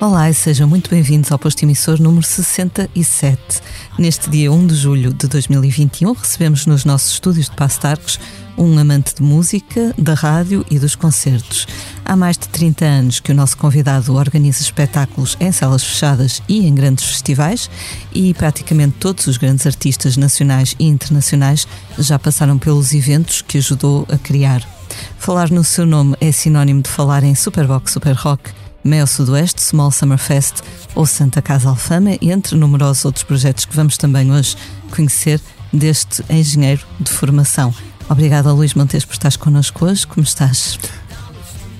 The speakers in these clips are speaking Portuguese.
Olá e sejam muito bem-vindos ao posto emissor número 67. Neste dia 1 de julho de 2021, recebemos nos nossos estúdios de Passo Arcos um amante de música, da rádio e dos concertos. Há mais de 30 anos que o nosso convidado organiza espetáculos em salas fechadas e em grandes festivais, e praticamente todos os grandes artistas nacionais e internacionais já passaram pelos eventos que ajudou a criar. Falar no seu nome é sinónimo de falar em Superbox Super Rock Mel Sudoeste, Small Summer Fest ou Santa Casa Alfama, entre numerosos outros projetos que vamos também hoje conhecer deste engenheiro de formação. Obrigada, Luís Montes, por estares connosco hoje. Como estás?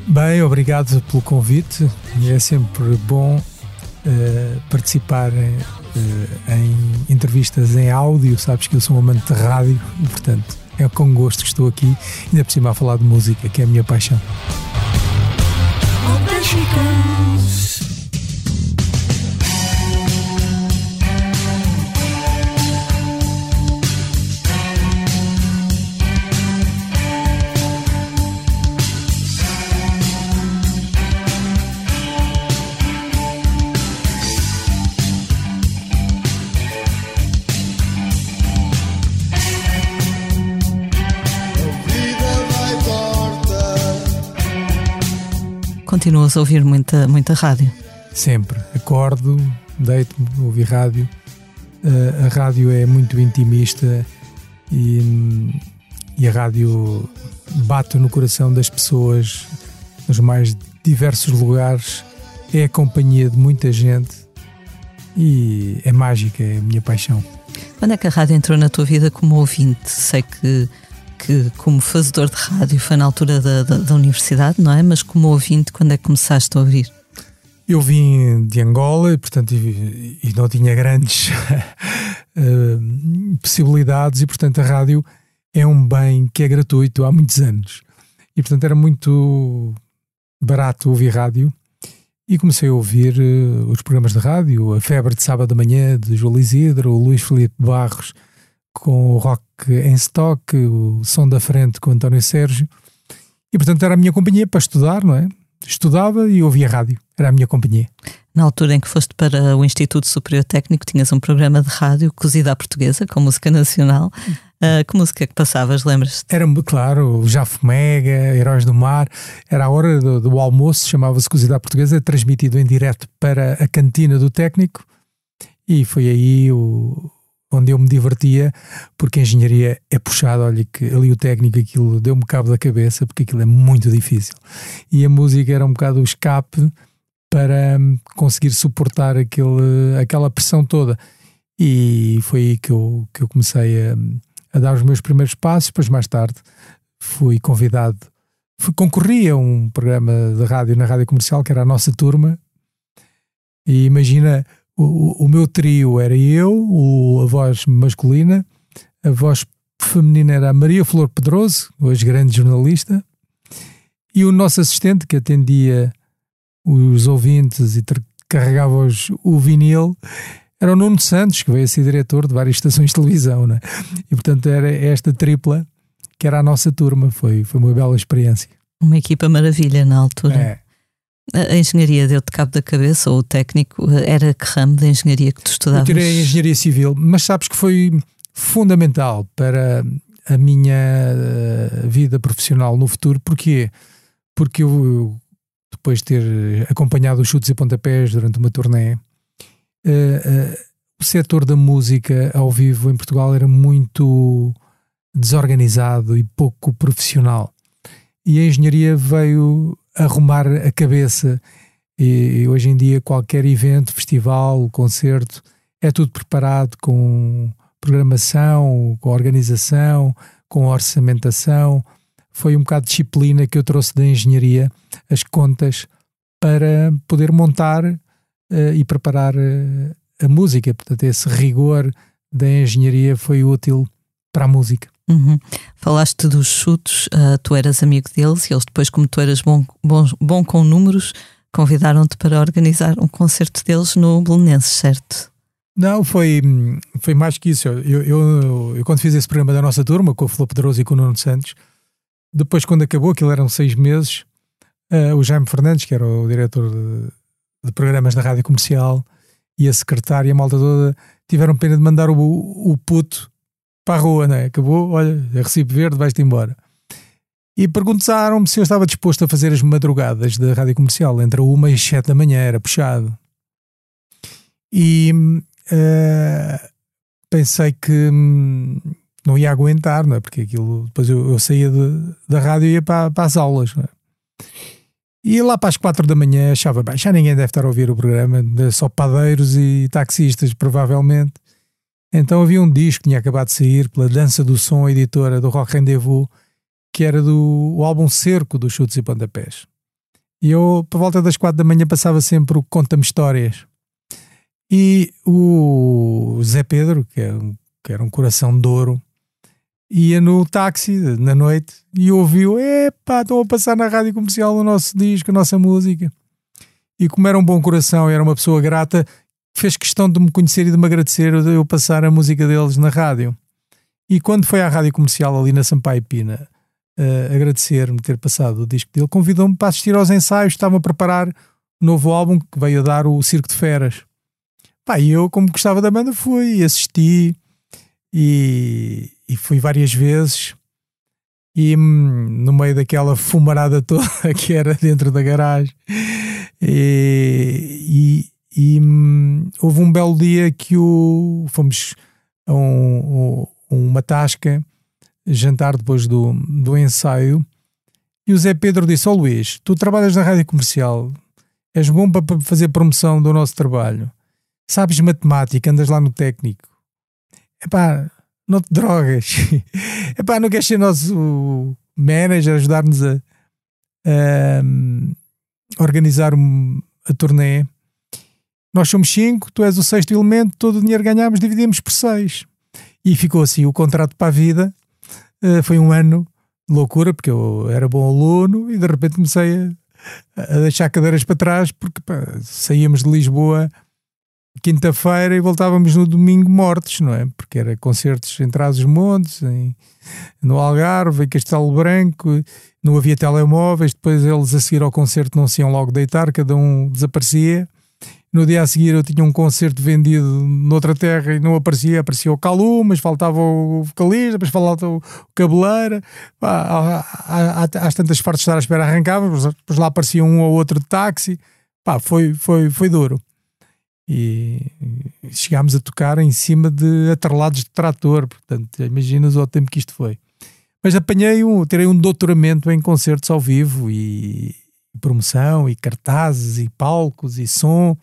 Bem, obrigado pelo convite. É sempre bom uh, participar uh, em entrevistas em áudio. Sabes que eu sou um amante de rádio portanto, é com gosto que estou aqui, ainda por cima a falar de música, que é a minha paixão. Alta Chicão. Continuas a ouvir muita, muita rádio? Sempre. Acordo, deito-me, ouvi rádio. Uh, a rádio é muito intimista e, e a rádio bate no coração das pessoas nos mais diversos lugares. É a companhia de muita gente e é mágica, é a minha paixão. Quando é que a rádio entrou na tua vida como ouvinte? Sei que que como fazedor de rádio foi na altura da, da, da, universidade, não é? Mas como ouvinte, quando é que começaste a ouvir? Eu vim de Angola, portanto, e, e não tinha grandes uh, possibilidades, e portanto a rádio é um bem que é gratuito há muitos anos. E portanto era muito barato ouvir rádio. E comecei a ouvir uh, os programas de rádio, a Febre de Sábado da Manhã, de João Isidro, o Luís Felipe Barros, com o rock em stock, o som da frente com o António Sérgio. E portanto era a minha companhia para estudar, não é? Estudava e ouvia rádio, era a minha companhia. Na altura em que foste para o Instituto Superior Técnico, tinhas um programa de rádio cozido à portuguesa, com música nacional. Uh, que música que passavas, lembras-te? Era, claro, o Jafo Mega, Heróis do Mar. Era a hora do, do almoço, chamava-se Cozida à Portuguesa, transmitido em direto para a cantina do técnico. E foi aí o, onde eu me divertia, porque a engenharia é puxada, olha que ali o técnico aquilo deu-me cabo da cabeça, porque aquilo é muito difícil. E a música era um bocado o escape para hum, conseguir suportar aquele, aquela pressão toda. E foi aí que eu, que eu comecei a, a dar os meus primeiros passos, depois mais tarde fui convidado, fui, concorri a um programa de rádio na rádio comercial, que era a nossa turma, e imagina o, o meu trio era eu, o, a voz masculina, a voz feminina era a Maria Flor Pedroso, hoje grande jornalista, e o nosso assistente que atendia os ouvintes e carregava os, o vinil era o Nuno Santos, que veio a ser diretor de várias estações de televisão, né? e portanto era esta tripla que era a nossa turma, foi, foi uma bela experiência. Uma equipa maravilha na altura. É. A engenharia deu-te cabo da cabeça, ou o técnico, era que ramo da engenharia que tu estudavas? Eu tirei engenharia civil, mas sabes que foi fundamental para a minha eh, vida profissional no futuro. Porquê? Porque eu, depois de ter acompanhado os chutes e pontapés durante uma turnê, uh, o setor da música ao vivo em Portugal era muito desorganizado e pouco profissional. E a engenharia veio arrumar a cabeça. E, e hoje em dia, qualquer evento, festival, concerto, é tudo preparado com programação, com organização, com orçamentação. Foi um bocado de disciplina que eu trouxe da engenharia, as contas, para poder montar uh, e preparar uh, a música. Portanto, esse rigor da engenharia foi útil para a música. Uhum. Falaste dos chutos, uh, tu eras amigo deles e eles depois, como tu eras bom, bom, bom com números, convidaram-te para organizar um concerto deles no Belenenses, certo? Não, foi, foi mais que isso. Eu, eu, eu, quando fiz esse programa da nossa turma, com o Flor Pedroso e com o Nuno Santos, depois quando acabou, aquilo eram seis meses, uh, o Jaime Fernandes, que era o diretor de, de programas da rádio comercial e a secretária a malta toda tiveram pena de mandar o, o puto para a rua, né? Acabou, olha, é recibo verde, vais-te embora. E perguntaram-me se eu estava disposto a fazer as madrugadas da rádio comercial entre uma e sete da manhã, era puxado. E uh, pensei que hum, não ia aguentar, não é? Porque aquilo, depois eu, eu saía de, da rádio e ia para, para as aulas, não é? E lá para as quatro da manhã achava, bem, já ninguém deve estar a ouvir o programa, só padeiros e taxistas, provavelmente. Então havia um disco que tinha acabado de sair pela Dança do Som, editora do Rock Rendezvous, que era do o álbum Cerco dos Chutes e Pontapés. E eu, por volta das quatro da manhã, passava sempre o Conta-me Histórias. E o Zé Pedro, que era, é um, que era um coração de ouro, ia no táxi na noite e ouviu: Epá, estão a passar na rádio comercial o nosso disco, a nossa música. E como era um bom coração, era uma pessoa grata, fez questão de me conhecer e de me agradecer de eu passar a música deles na rádio. E quando foi à rádio comercial ali na Sampaio Pina uh, agradecer-me ter passado o disco dele, convidou-me para assistir aos ensaios, estava a preparar um novo álbum que veio a dar o Circo de Feras. Pá, e eu, como gostava da banda, fui, assisti e, e fui várias vezes. E hum, no meio daquela fumarada toda que era dentro da garagem, e, e, e hum, houve um belo dia que o, fomos a um, uma tasca jantar depois do, do ensaio, e o Zé Pedro disse: Ó oh, Luís, tu trabalhas na rádio comercial, és bom para fazer promoção do nosso trabalho, sabes matemática, andas lá no técnico. Epá, não te drogas. Epá, não queres ser nosso manager, ajudar-nos a, a, organizar a turnê? Nós somos cinco, tu és o sexto elemento, todo o dinheiro ganhámos dividimos por seis. E ficou assim o contrato para a vida uh, foi um ano de loucura, porque eu era bom aluno e de repente comecei a, a deixar cadeiras para trás, porque pá, saíamos de Lisboa quinta-feira e voltávamos no domingo mortos, não é? Porque era concertos em Trás-os-Montes, no Algarve, em Castelo Branco, não havia telemóveis, depois eles a seguir ao concerto não se iam logo deitar, cada um desaparecia. No dia a seguir eu tinha um concerto vendido noutra terra e não aparecia, aparecia o Calu, mas faltava o vocalista, depois faltava o cabeleira. Às tantas partes estar à espera arrancava, depois lá aparecia um ou outro de táxi. Pá, foi, foi, foi duro. E chegámos a tocar em cima de atrelados de trator, portanto, imaginas o tempo que isto foi. Mas apanhei um, terei um doutoramento em concertos ao vivo e promoção e cartazes e palcos e som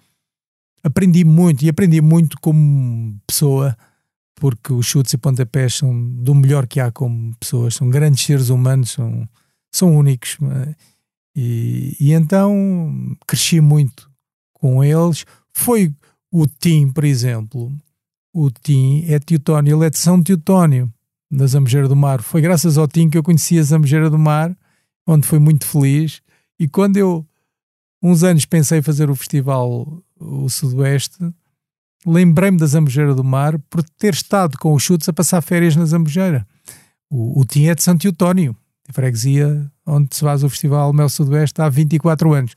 aprendi muito e aprendi muito como pessoa, porque os chutes e pontapés são do melhor que há como pessoas, são grandes seres humanos, são, são únicos. É? E, e então cresci muito com eles. Foi o Tim, por exemplo. O Tim é Teutónio, ele é de São Teutónio, na Zambujeira do Mar. Foi graças ao Tim que eu conheci a Zambujeira do Mar, onde fui muito feliz. E quando eu, uns anos, pensei fazer o festival o Sudoeste, lembrei-me da Zambujeira do Mar por ter estado com os chutes a passar férias na Zambujeira. O, o Tim é de Santo Eutónio, de freguesia onde se faz o Festival Mel Sudoeste há 24 anos.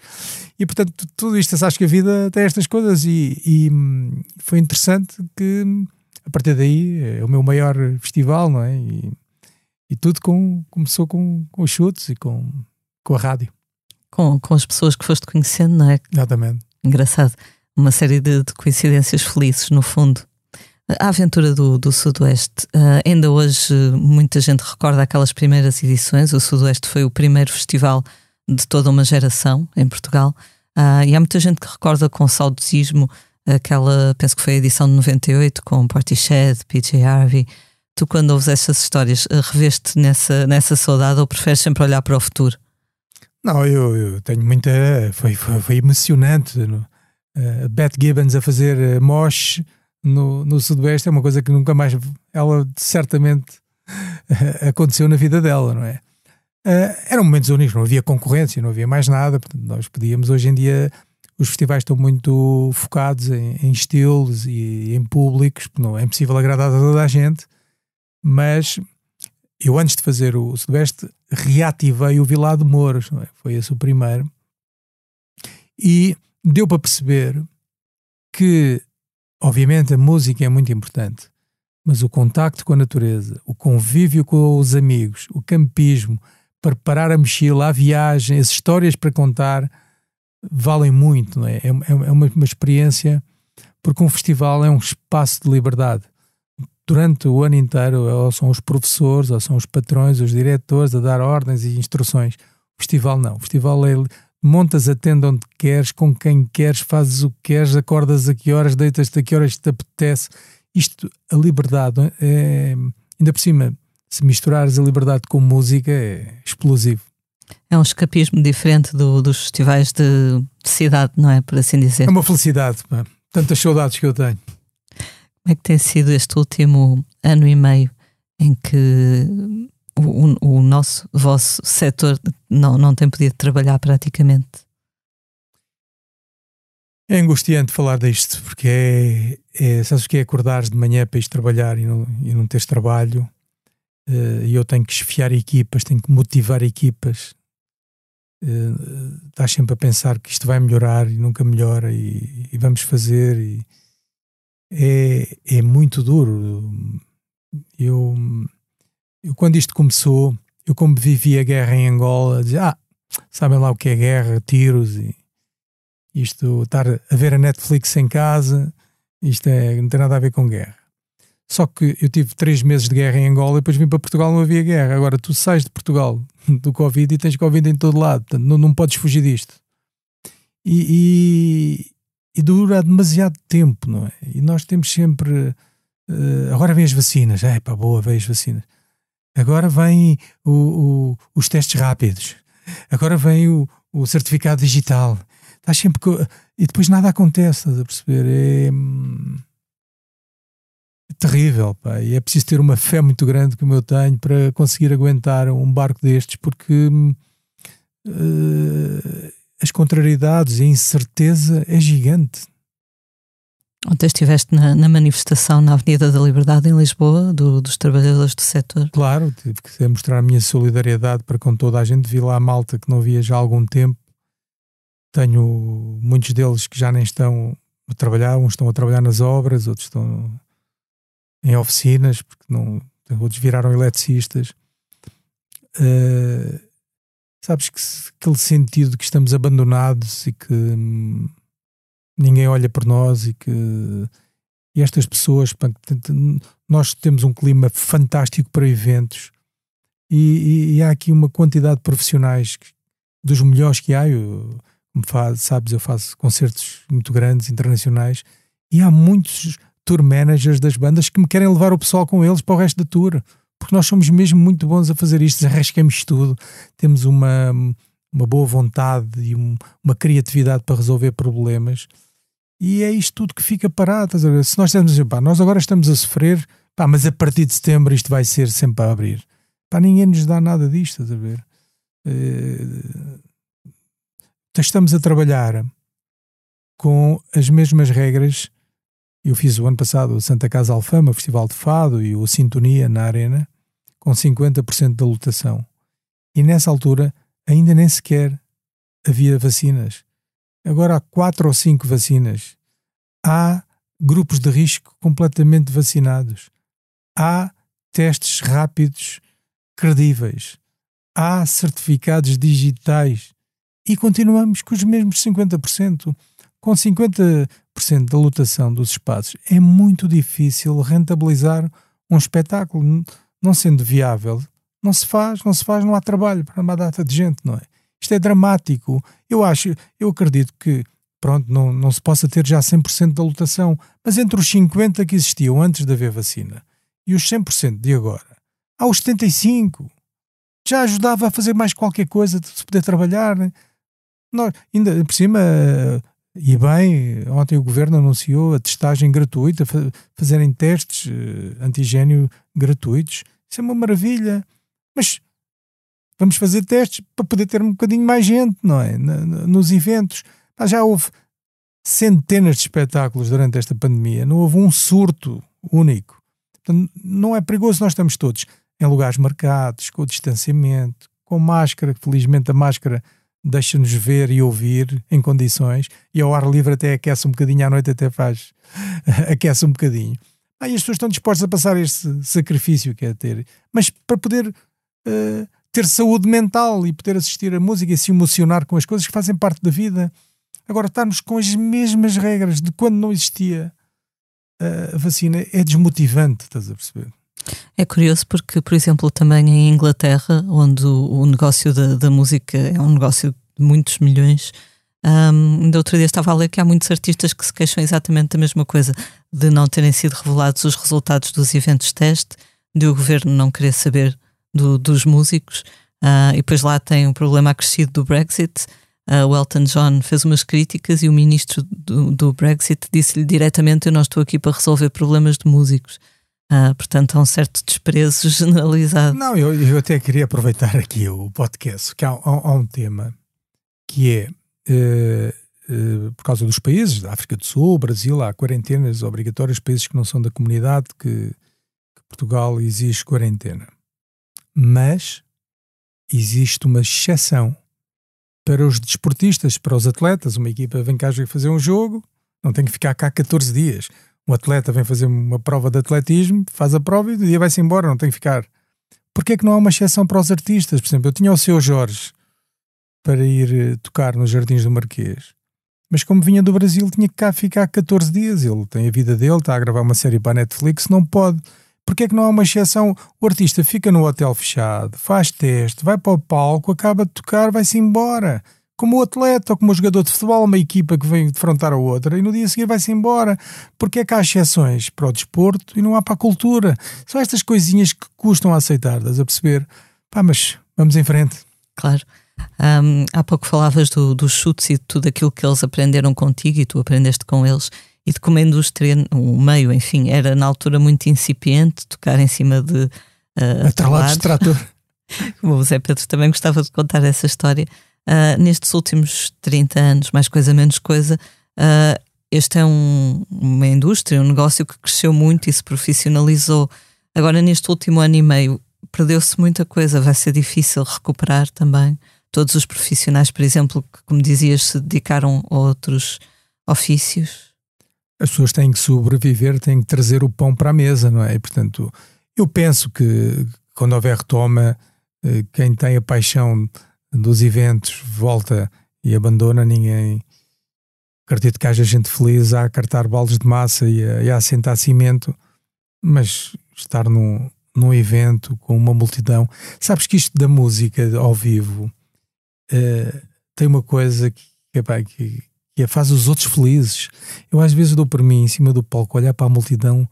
E portanto, tudo isto, acho que a vida tem estas coisas e, e hum, foi interessante que a partir daí é o meu maior festival, não é? E, e tudo com, começou com, com os chutes e com, com a rádio. Com, com as pessoas que foste conhecendo, não é? Exatamente. Engraçado. Uma série de, de coincidências felizes, no fundo. A aventura do, do Sudoeste, uh, ainda hoje muita gente recorda aquelas primeiras edições. O Sudoeste foi o primeiro festival de toda uma geração em Portugal. Uh, e há muita gente que recorda com saudosismo aquela, penso que foi a edição de 98, com Portishead, PJ Harvey. Tu, quando ouves essas histórias, uh, reveste nessa, nessa saudade ou preferes sempre olhar para o futuro? Não, eu, eu tenho muita. Foi, foi, foi emocionante. No, uh, Beth Gibbons a fazer uh, mosh no, no Sudoeste é uma coisa que nunca mais. Ela certamente uh, aconteceu na vida dela, não é? Uh, eram momentos únicos, não havia concorrência, não havia mais nada. Portanto, nós podíamos, hoje em dia, os festivais estão muito focados em, em estilos e em públicos, não é impossível agradar a toda a gente, mas eu antes de fazer o Sudoeste reativei o Vilado Mouros, é? foi esse o primeiro. E deu para perceber que, obviamente, a música é muito importante, mas o contacto com a natureza, o convívio com os amigos, o campismo, preparar a mochila, a viagem, as histórias para contar, valem muito, não é? É, é, é uma, uma experiência, porque um festival é um espaço de liberdade. Durante o ano inteiro, ou são os professores, ou são os patrões, os diretores a dar ordens e instruções. O festival não. O festival é montas a tenda onde queres, com quem queres, fazes o que queres, acordas a que horas, deitas-te a que horas te apetece. Isto, a liberdade, é, ainda por cima, se misturares a liberdade com música, é explosivo. É um escapismo diferente do, dos festivais de, de, cidade, não é? Por assim dizer. É uma felicidade, pá. tantas saudades que eu tenho. Como é que tem sido este último ano e meio em que o, o nosso, vosso setor não, não tem podido trabalhar praticamente? É angustiante falar disto, porque é, é sabes que é acordares de manhã para ir trabalhar e não, e não teres trabalho, uh, e eu tenho que esfiar equipas, tenho que motivar equipas, uh, estás sempre a pensar que isto vai melhorar e nunca melhora, e, e vamos fazer, e é, é muito duro. Eu eu, quando isto começou, eu como vivi a guerra em Angola, dizia, ah, sabem lá o que é guerra, tiros e isto, estar a ver a Netflix em casa, isto é, não tem nada a ver com guerra. Só que eu tive três meses de guerra em Angola e depois vim para Portugal não havia guerra. Agora tu sais de Portugal do Covid e tens Covid em todo lado, portanto não, não podes fugir disto. E, e, e, dura demasiado tempo, não é? E nós temos sempre. Uh, agora vêm as vacinas, é pá, boa, vêm as vacinas. Agora o, os testes rápidos. Agora vem o, o certificado digital. Estás sempre. Co... E depois nada acontece, estás a perceber? É, é terrível, pá. E é preciso ter uma fé muito grande como eu tenho para conseguir aguentar um barco destes, porque uh, as contrariedades e a incerteza é gigante. Ontem estiveste na, na, manifestação na Avenida da Liberdade, em Lisboa, do, dos trabalhadores do setor. Claro, tive que mostrar a minha solidariedade para com toda a gente. Vi lá a malta que não via já há algum tempo. Tenho muitos deles que já nem estão a trabalhar, uns estão a trabalhar nas obras, outros estão em oficinas, porque não, outros viraram eletricistas. Uh, sabes que aquele sentido que estamos abandonados e que. Hum, ninguém olha por nós e que e estas pessoas, nós temos um clima fantástico para eventos e, e, e há aqui uma quantidade de profissionais que, dos melhores que há. Eu, como faz, sabes, eu faço concertos muito grandes, internacionais, e há muitos tour managers das bandas que me querem levar o pessoal com eles para o resto da tour, porque nós somos mesmo muito bons a fazer isto, arriscamos tudo, temos uma, uma boa vontade e um, uma criatividade para resolver problemas e é isto tudo que fica parado. Se nós estamos a dizer, pá, nós agora estamos a sofrer, pá, mas a partir de setembro isto vai ser sempre a abrir. Pá, ninguém nos dá nada disto, estás a ver? Uh, estamos a trabalhar com as mesmas regras. Eu fiz o ano passado o Santa Casa Alfama, o Festival de Fado e o Sintonia na Arena, com 50% da lotação. E nessa altura ainda nem sequer havia vacinas. Agora há quatro ou cinco vacinas. Há grupos de risco completamente vacinados. Há testes rápidos credíveis. Há certificados digitais. E continuamos com os mesmos 50%. Com 50% da lotação dos espaços, é muito difícil rentabilizar um espetáculo. Não sendo viável, não se faz, não se faz, não há trabalho para uma data de gente, não é? Isto é dramático. Eu acho, eu acredito que, pronto, não, não se possa ter já 100% da lotação, mas entre os 50 que existiam antes de haver vacina e os 100% de agora, há os 75. Já ajudava a fazer mais qualquer coisa, de se poder trabalhar. Né? Nós, ainda por cima, e bem, ontem o governo anunciou a testagem gratuita, fazerem testes uh, antigênio gratuitos. Isso é uma maravilha. Mas vamos fazer testes para poder ter um bocadinho mais gente, não é? Nos eventos. já houve centenas de espetáculos durante esta pandemia, não houve um surto único. Portanto, não é perigoso, nós estamos todos em lugares marcados, com distanciamento, com máscara, felizmente a máscara deixa-nos ver e ouvir em condições, e ao ar livre até aquece um bocadinho, à noite até faz, aquece um bocadinho. Aí as pessoas estão dispostas a passar este sacrifício que é ter, mas para poder uh, ter saúde mental e poder assistir a música e se emocionar com as coisas que fazem parte da vida. Agora, estarmos com as mesmas regras de quando não existia uh, a vacina é desmotivante, estás a perceber? É curioso porque, por exemplo, também em Inglaterra, onde o, o negócio da, da, música é um negócio de muitos milhões, um, ainda outro dia estava a ler que há muitos artistas que se queixam exatamente da mesma coisa, de não terem sido revelados os resultados dos eventos teste, de o governo não querer saber do, dos músicos, uh, e depois lá tem um problema acrescido do Brexit. Uh, o Elton John fez umas críticas e o ministro do, do Brexit disse-lhe diretamente: Eu não estou aqui para resolver problemas de músicos. Uh, portanto, há um certo desprezo generalizado. Não, eu, eu até queria aproveitar aqui o podcast, que há, há, há um tema que é uh, por causa dos países, da África do Sul, Brasil, há quarentenas obrigatórias, países que não são da comunidade, que, que Portugal exige quarentena. Mas existe uma exceção para os desportistas, para os atletas. Uma equipa vem cá fazer um jogo, não tem que ficar cá 14 dias um atleta vem fazer uma prova de atletismo, faz a prova e do dia vai-se embora, não tem que ficar. Porquê é que não há uma exceção para os artistas? Por exemplo, eu tinha o seu Jorge para ir eh, tocar nos Jardins do Marquês, mas como vinha do Brasil tinha que cá ficar 14 dias. Ele tem a vida dele, está a gravar uma série para a Netflix, não pode. Porquê é que não há uma exceção? O artista fica no hotel fechado, faz teste, vai para o palco, acaba de tocar, vai-se embora como o atleta ou como o jogador de futebol, uma equipa que vem defrontar a outra e no dia seguinte vai-se embora. Porque é que há exceções para o desporto e não há para a cultura? São estas coisinhas que custam a aceitar, estás a perceber? Pá, mas vamos em frente. Claro. Um, há pouco falavas do, dos chutes e de tudo aquilo que eles aprenderam contigo e tu aprendeste com eles e de como a indústria, o meio, enfim, era na altura muito incipiente, tocar em cima de uh, atrelados de trator. o Zé Pedro também gostava de contar essa história uh, nestes últimos 30 anos, mais coisa, menos coisa, uh, este é um, uma indústria, um negócio que cresceu muito e se profissionalizou. Agora, neste último ano e meio, perdeu-se muita coisa, vai ser difícil recuperar também. Todos os profissionais, por exemplo, que, como dizias, se dedicaram a outros ofícios. As pessoas têm que sobreviver, têm que trazer o pão para a mesa, não é? E, portanto, eu penso que quando houver retoma, eh, quem tem a paixão dos eventos volta e abandona, ninguém. Acredito que haja gente feliz a cartar baldes de massa e a, e a assentar cimento, mas estar num, num evento com uma multidão. Sabes que isto da música ao vivo uh, tem uma coisa que, que, que, que faz os outros felizes. Eu às vezes dou por mim em cima do palco olhar para a multidão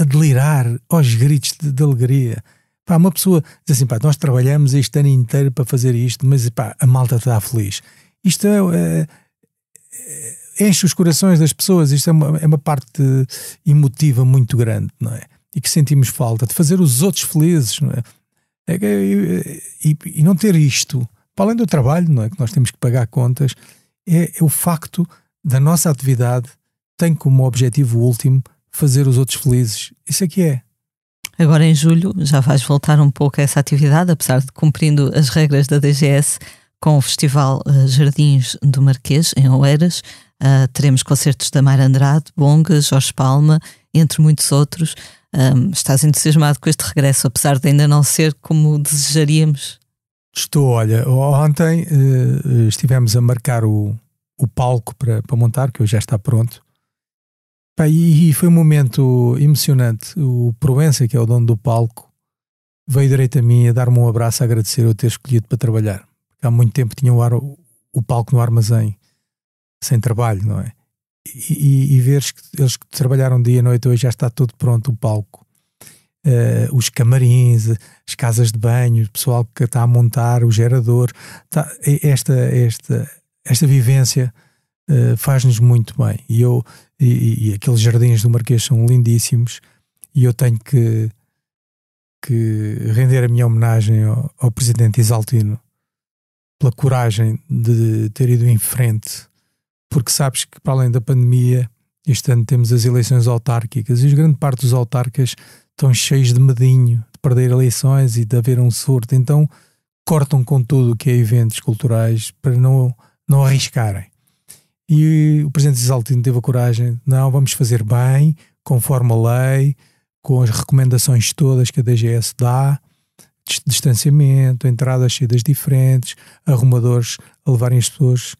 a delirar aos gritos de, de alegria Pá, uma pessoa diz assim, pá, nós trabalhamos este ano inteiro para fazer isto, mas pá, a malta está feliz. Isto é, é, é, enche os corações das pessoas, isto é uma, é uma parte emotiva muito grande, não é? E que sentimos falta de fazer os outros felizes, não é? é e, e, não ter isto, para além do trabalho, não é? Que nós temos que pagar contas, é, é o facto da nossa atividade tem como objetivo último fazer os outros felizes. Isso é que é. Agora em julho já vais voltar um pouco a essa atividade, apesar de cumprindo as regras da DGS com o Festival uh, Jardins do Marquês, em Oeiras. Uh, teremos concertos da Mara Andrade, Bonga, Jorge Palma, entre muitos outros. Um, estás entusiasmado com este regresso, apesar de ainda não ser como desejaríamos? Estou, olha, ontem uh, estivemos a marcar o, o palco para, montar, que hoje já está pronto. Pá, e, foi um momento emocionante. O Proença, que é o dono do palco, veio direito a mim a dar-me um abraço a agradecer eu ter escolhido para trabalhar. Há muito tempo tinha o, ar, o palco no armazém, sem trabalho, não é? E, e, e veres que eles que trabalharam dia e noite, hoje já está tudo pronto o palco. Uh, os camarins, as casas de banho, o pessoal que está a montar, o gerador, tá, esta, esta, esta vivência uh, faz-nos muito bem. E eu e, e, aqueles jardins do Marquês são lindíssimos e eu tenho que, que render a minha homenagem ao, ao presidente Isaltino pela coragem de ter ido em frente, porque sabes que para além da pandemia, este ano temos as eleições autárquicas e grande parte dos autarcas estão cheios de medinho de perder eleições e de haver um surto. Então, cortam com tudo o que é eventos culturais para não, não arriscarem. E o Presidente Isaltino teve a coragem, não, vamos fazer bem, conforme a lei, com as recomendações todas que a DGS dá, distanciamento, entradas, saídas diferentes, arrumadores a levarem as pessoas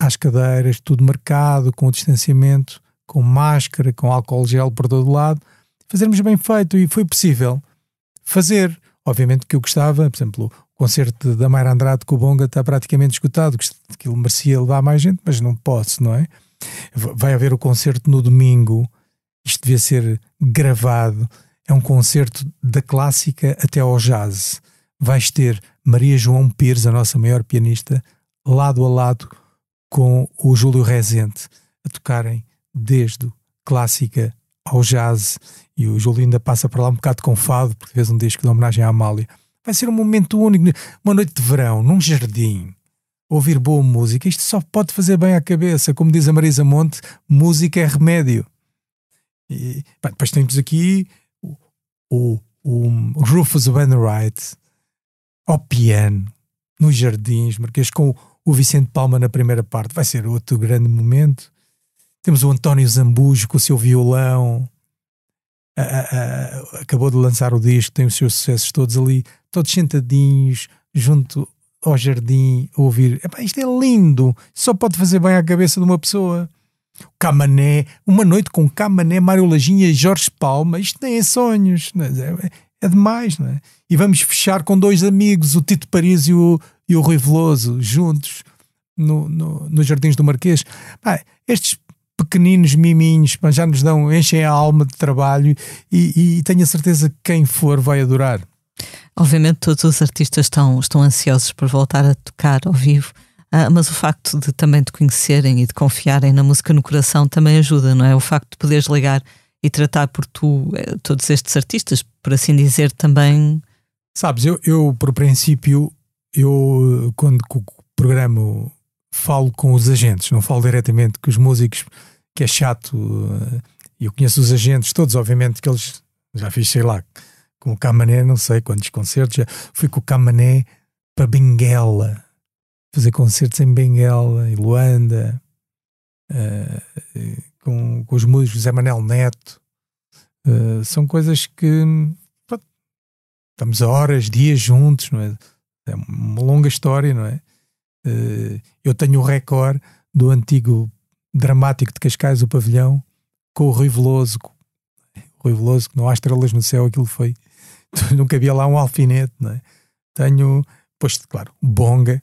às cadeiras, tudo marcado, com distanciamento, com máscara, com álcool gel por todo lado, fazermos bem feito e foi possível fazer. Obviamente que eu gostava, por exemplo, o concerto da Mayra Andrade com o Bonga está praticamente escutado, que ele merecia levar mais gente, mas não posso, não é? Vai haver o concerto no domingo, isto devia ser gravado, é um concerto da clássica até ao jazz. Vais ter Maria João Pires, a nossa maior pianista, lado a lado com o Júlio Rezende, a tocarem desde clássica ao jazz. E o Júlio ainda passa para lá um bocado com fado, porque fez um disco de homenagem à Amália. Vai ser um momento único, uma noite de verão, num jardim. Ouvir boa música, isto só pode fazer bem à cabeça. Como diz a Marisa Monte, música é remédio. E, depois temos aqui o, o, o Rufus Wainwright ao piano, nos jardins, Marquês, com o Vicente Palma na primeira parte. Vai ser outro grande momento. Temos o António Zambujo com o seu violão. Acabou de lançar o disco, tem os seus sucessos todos ali, todos sentadinhos, junto ao jardim, a ouvir. Epá, isto é lindo, só pode fazer bem à cabeça de uma pessoa. Camané, uma noite com Camané, Mário Lajinha e Jorge Palma, isto nem é sonhos, é? é, é demais, não é? E vamos fechar com dois amigos, o Tito Paris e o, e o Rui Veloso, juntos no, no, nos Jardins do Marquês. estes pequeninos miminhos já nos dão, enchem a alma de trabalho e, e tenho a certeza que quem for vai adorar. Obviamente todos os artistas estão, estão ansiosos por voltar a tocar ao vivo, uh, mas o facto de também te conhecerem e de confiarem na música no coração também ajuda, não é? O facto de poderes ligar e tratar por tu eh, todos estes artistas, por assim dizer, também. Sabes, eu, eu por princípio, eu quando programo falo com os agentes, não falo diretamente com os músicos, que é chato. Eh, eu conheço os agentes todos, obviamente que eles já fiz, sei lá, com o Camané, não sei quantos concertos, já fui com o Camané para Benguela, fazer concertos em Benguela, em Luanda, uh, com, com os músicos José Manel Neto. Uh, são coisas que pronto, estamos a horas, dias juntos, não é? É uma longa história, não é? Uh, eu tenho o recorde do antigo dramático de Cascais, o pavilhão, com o Rui Veloso. O Rui Veloso, que não há estrelas no céu, aquilo foi. Nunca havia lá um alfinete, não é? Tenho, pois, claro, Bonga,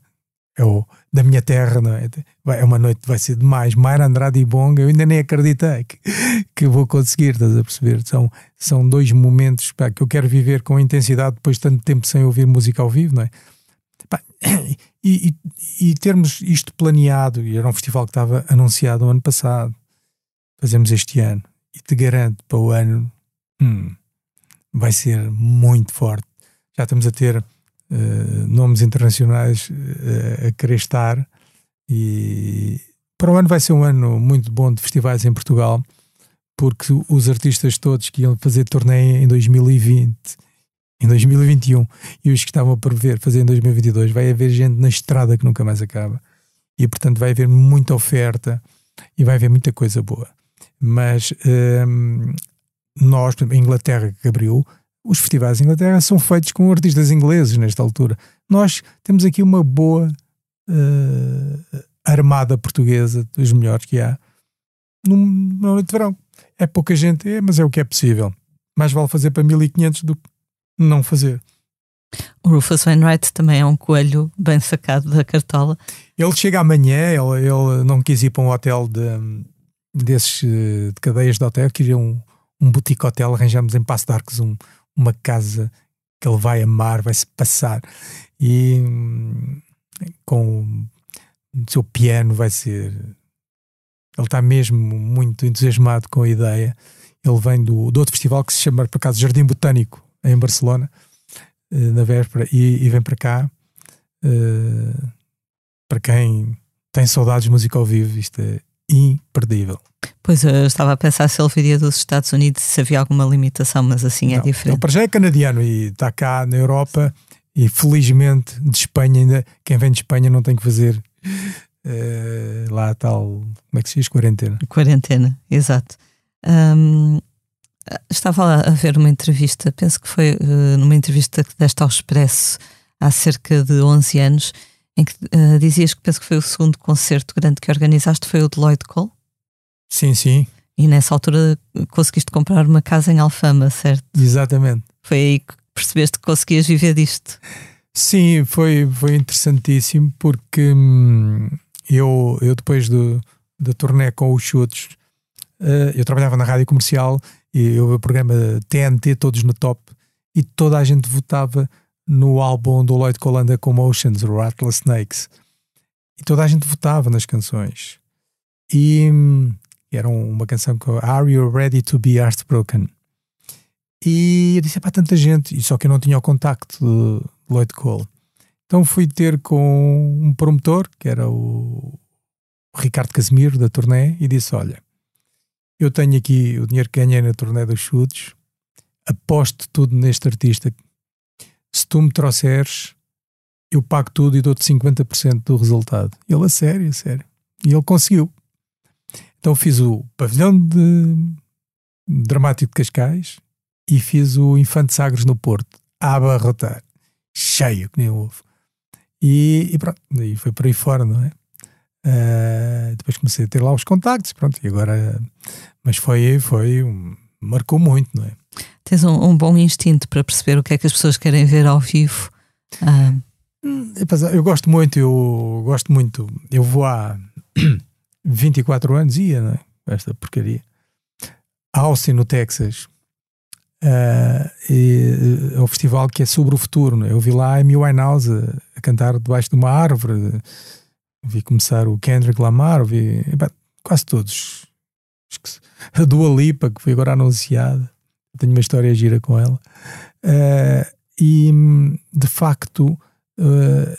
é o da minha terra, não é? É uma noite, vai ser demais. Mayra Andrade e Bonga, eu ainda nem acreditei que, que vou conseguir, estás a perceber? São, são dois momentos pá, que eu quero viver com intensidade depois de tanto tempo sem ouvir música ao vivo, não é? Pá, e, e, e, termos isto planeado, e era um festival que estava anunciado o ano passado, fazemos este ano, e te garanto para o ano hum, vai ser muito forte. Já estamos a ter uh, nomes internacionais uh, a querer estar, e para o ano vai ser um ano muito bom de festivais em Portugal, porque os artistas todos que iam fazer torneio em 2020 em 2021 e os que estavam a prever fazer em 2022, vai haver gente na estrada que nunca mais acaba. E portanto vai haver muita oferta e vai haver muita coisa boa. Mas hum, nós, a Inglaterra que abriu, os festivais em Inglaterra são feitos com artistas ingleses nesta altura. Nós temos aqui uma boa uh, armada portuguesa, dos melhores que há, numa noite de verão. É pouca gente, é, mas é o que é possível. Mais vale fazer para 1500 do que não fazer. O Rufus Wainwright também é um coelho bem sacado da cartola. Ele chega amanhã, ele, ele não quis ir para um hotel de, desses de cadeias de hotel, queria um, um boutique hotel, arranjamos em Passo de Arcos um, uma casa que ele vai amar, vai se passar e com o seu piano vai ser ele está mesmo muito entusiasmado com a ideia ele vem do, do outro festival que se chama por acaso Jardim Botânico em Barcelona eh, na véspera e, e vem para cá. Uh, para quem tem saudades de música ao vivo, isto é imperdível. Pois eu estava a pensar se ele viria dos Estados Unidos se havia alguma limitação, mas assim é não, diferente. Ele para já é canadiano e está cá na Europa E felizmente de Espanha, ainda quem vem de Espanha não tem que fazer uh, lá tal, como é que se diz? Quarentena. Quarentena, exato. Um, estava a ver uma entrevista, penso que foi uh, numa entrevista que deste ao Expresso há cerca de 11 anos, em que uh, dizias que penso que foi o segundo concerto grande que organizaste, foi o de Lloyd Cole. Sim, sim. E nessa altura conseguiste comprar uma casa em Alfama, certo? Exatamente. Foi aí que percebeste que conseguias viver disto. Sim, foi, foi interessantíssimo porque hum, eu, eu depois do, da turnê com os chutes, uh, eu trabalhava na rádio comercial e o programa TNT, todos no top, e toda a gente votava no álbum do Lloyd Colanda com Motions, o Atlas Snakes. E toda a gente votava nas canções. E hum, era uma canção que Are You Ready to Be Heartbroken? E eu disse, é para tanta gente, e só que eu não tinha o contacto de Lloyd Cole. Então fui ter com um promotor, que era o Ricardo Casimiro, da turnê, e disse: Olha, eu tenho aqui o dinheiro que ganhei na turnê dos chutes, aposto tudo neste artista. Se tu me trouxeres, eu pago tudo e dou-te 50% do resultado. Ele, a sério, a sério. E ele conseguiu. Então fiz o pavilhão de dramático de Cascais e fiz o Infante Sagres no Porto, a abarrotar, cheio, que nem ovo. E, e pronto, foi por aí fora, não é? Uh, depois comecei a ter lá os contactos, pronto, e agora. Mas foi, foi um, marcou muito, não é? Tens um, um, bom instinto para perceber o que é que as pessoas querem ver ao vivo. Ah. Eu gosto muito, eu gosto muito. Eu vou há 24 anos, ia, não é? Esta porcaria. Austin, no Texas. Uh, e, é um festival que é sobre o futuro. Né? Eu vi lá a Amy Winehouse a, a, cantar debaixo de uma árvore. Vi começar o Kendrick Lamar, vi quase todos. A Dua Lipa, que foi agora anunciada. Tenho uma história gira com ela. Uh, e de facto, uh,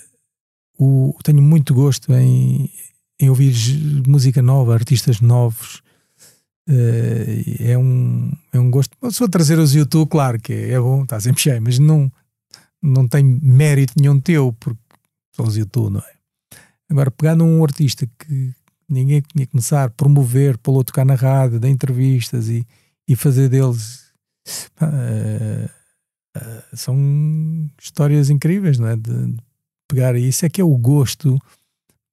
o, tenho muito gosto em, em ouvir música nova, artistas novos. Uh, é, um, é um gosto. Se for trazer os YouTube, claro que é, é bom, está sempre cheio, mas não, não tem mérito nenhum teu, porque são os YouTube, não é? Agora, pegar num artista que ninguém tinha começar a promover, pô-lo a tocar na rádio, dar entrevistas e, e fazer deles. Uh, uh, são histórias incríveis, não é? De, de pegar isso é que é o gosto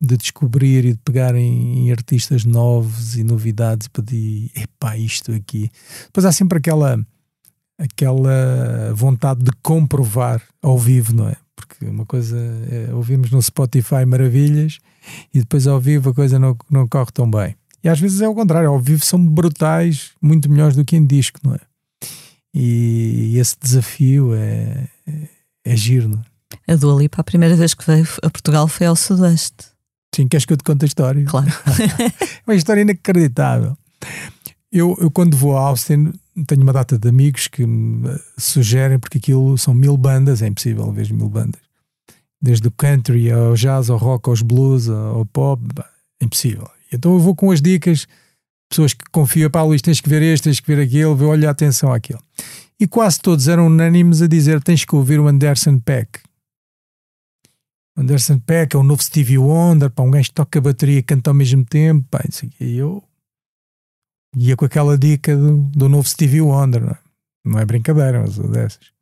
de descobrir e de pegar em, em artistas novos e novidades para pedir, epá, isto aqui. Depois há sempre aquela aquela vontade de comprovar ao vivo, não é? Porque uma coisa é ouvirmos no Spotify maravilhas e depois ao vivo a coisa não, não corre tão bem. E às vezes é o contrário, ao vivo são brutais, muito melhores do que em disco, não é? E esse desafio é, é, é giro, não é? A Dua Lipa, a primeira vez que veio a Portugal foi ao Sudoeste. Sim, queres que eu te conte a história? Claro. é uma história inacreditável. Eu, eu, quando vou a Austin, tenho uma data de amigos que me sugerem, porque aquilo são mil bandas, é impossível ver mil bandas. Desde o country ao jazz, ao rock, aos blues, ao pop, é impossível. Então eu vou com as dicas, pessoas que confiam, pá, Luís, tens que ver este, tens que ver aquele, olha atenção àquilo. E quase todos eram unânimes a dizer: tens que ouvir o Anderson Peck. Anderson Peck é o novo Stevie Wonder, pá, um gajo que toca a bateria e canta ao mesmo tempo, pá. E eu ia com aquela dica do, do novo Stevie Wonder, não é, não é brincadeira, mas dessas.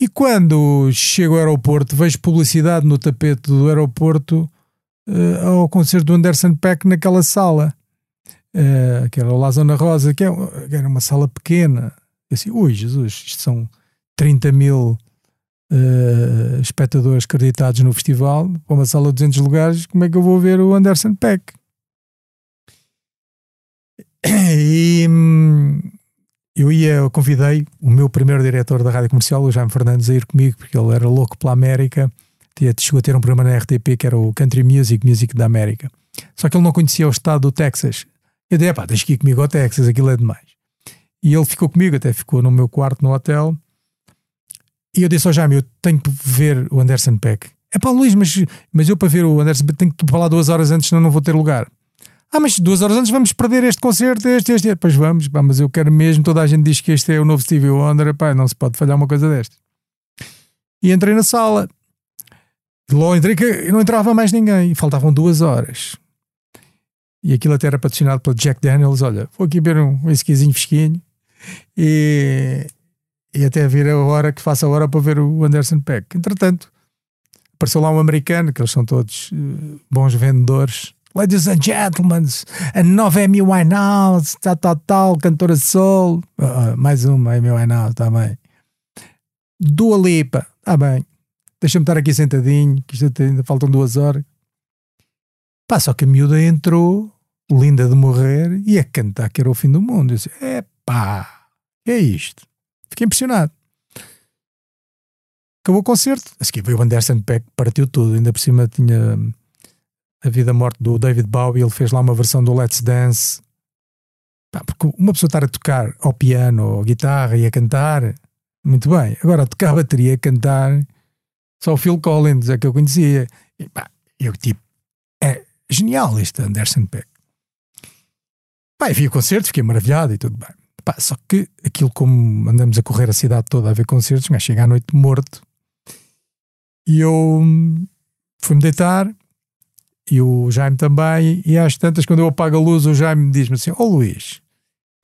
E quando chego ao aeroporto, vejo publicidade no tapete do aeroporto uh, ao concerto do Anderson Peck naquela sala, uh, que era lá Zona Rosa, que, é, que era uma sala pequena. Eu assim, ui, Jesus, isto são 30 mil uh, espectadores acreditados no festival, para uma sala de 200 lugares, como é que eu vou ver o Anderson Peck? E hum, eu ia, eu convidei o meu primeiro diretor da rádio comercial, o Jaime Fernandes, a ir comigo, porque ele era louco pela América. Chegou a ter um programa na RTP que era o Country Music, Music da América. Só que ele não conhecia o estado do Texas. Eu disse, pá, tens que ir comigo ao Texas, aquilo é demais. E ele ficou comigo, até ficou no meu quarto no hotel. E eu disse ao Jaime: Eu tenho que ver o Anderson Peck. É pá, Luís, mas, mas eu para ver o Anderson Peck tenho que falar duas horas antes, senão não vou ter lugar. Ah, mas duas horas antes vamos perder este concerto, este, este. Pois vamos, pá, mas eu quero mesmo. Toda a gente diz que este é o novo Stevie Wonder. Pá, não se pode falhar uma coisa desta. E entrei na sala. Logo entrei que não entrava mais ninguém. Faltavam duas horas. E aquilo até era patrocinado pela Jack Daniels. Olha, vou aqui beber um whiskyzinho fresquinho. E, e até vir a hora que faça a hora para ver o Anderson Peck. Entretanto, apareceu lá um americano, que eles são todos uh, bons vendedores. Ladies and gentlemen, a nova Amy Winehouse, tal, tal, tal, cantora de soul. Uh, mais uma Amy Winehouse, está bem. Dua Lipa, está bem. Deixa-me estar aqui sentadinho, que isto ainda faltam duas horas. Pá, só que a miúda entrou, linda de morrer, e a cantar que era o fim do mundo. Eu disse, é pá, é isto. Fiquei impressionado. Acabou o concerto. A seguir veio o Anderson Peck, partiu tudo. Ainda por cima tinha a vida morte do David Bowie. Ele fez lá uma versão do Let's Dance. Pá, porque uma pessoa estar a tocar ao piano ou guitarra e a cantar, muito bem. Agora, a tocar a bateria, a cantar, só o Phil Collins é que eu conhecia. E, pá, eu tipo, é genial este Anderson Peck. Pá, vi o concerto, fiquei maravilhado e tudo bem. Pá, só que aquilo como andamos a correr a cidade toda a ver concertos, mas chega à noite morto. E eu hum, fui-me deitar e o Jaime também. E às tantas, quando eu apago a luz, o Jaime diz-me assim: Ó oh, Luís,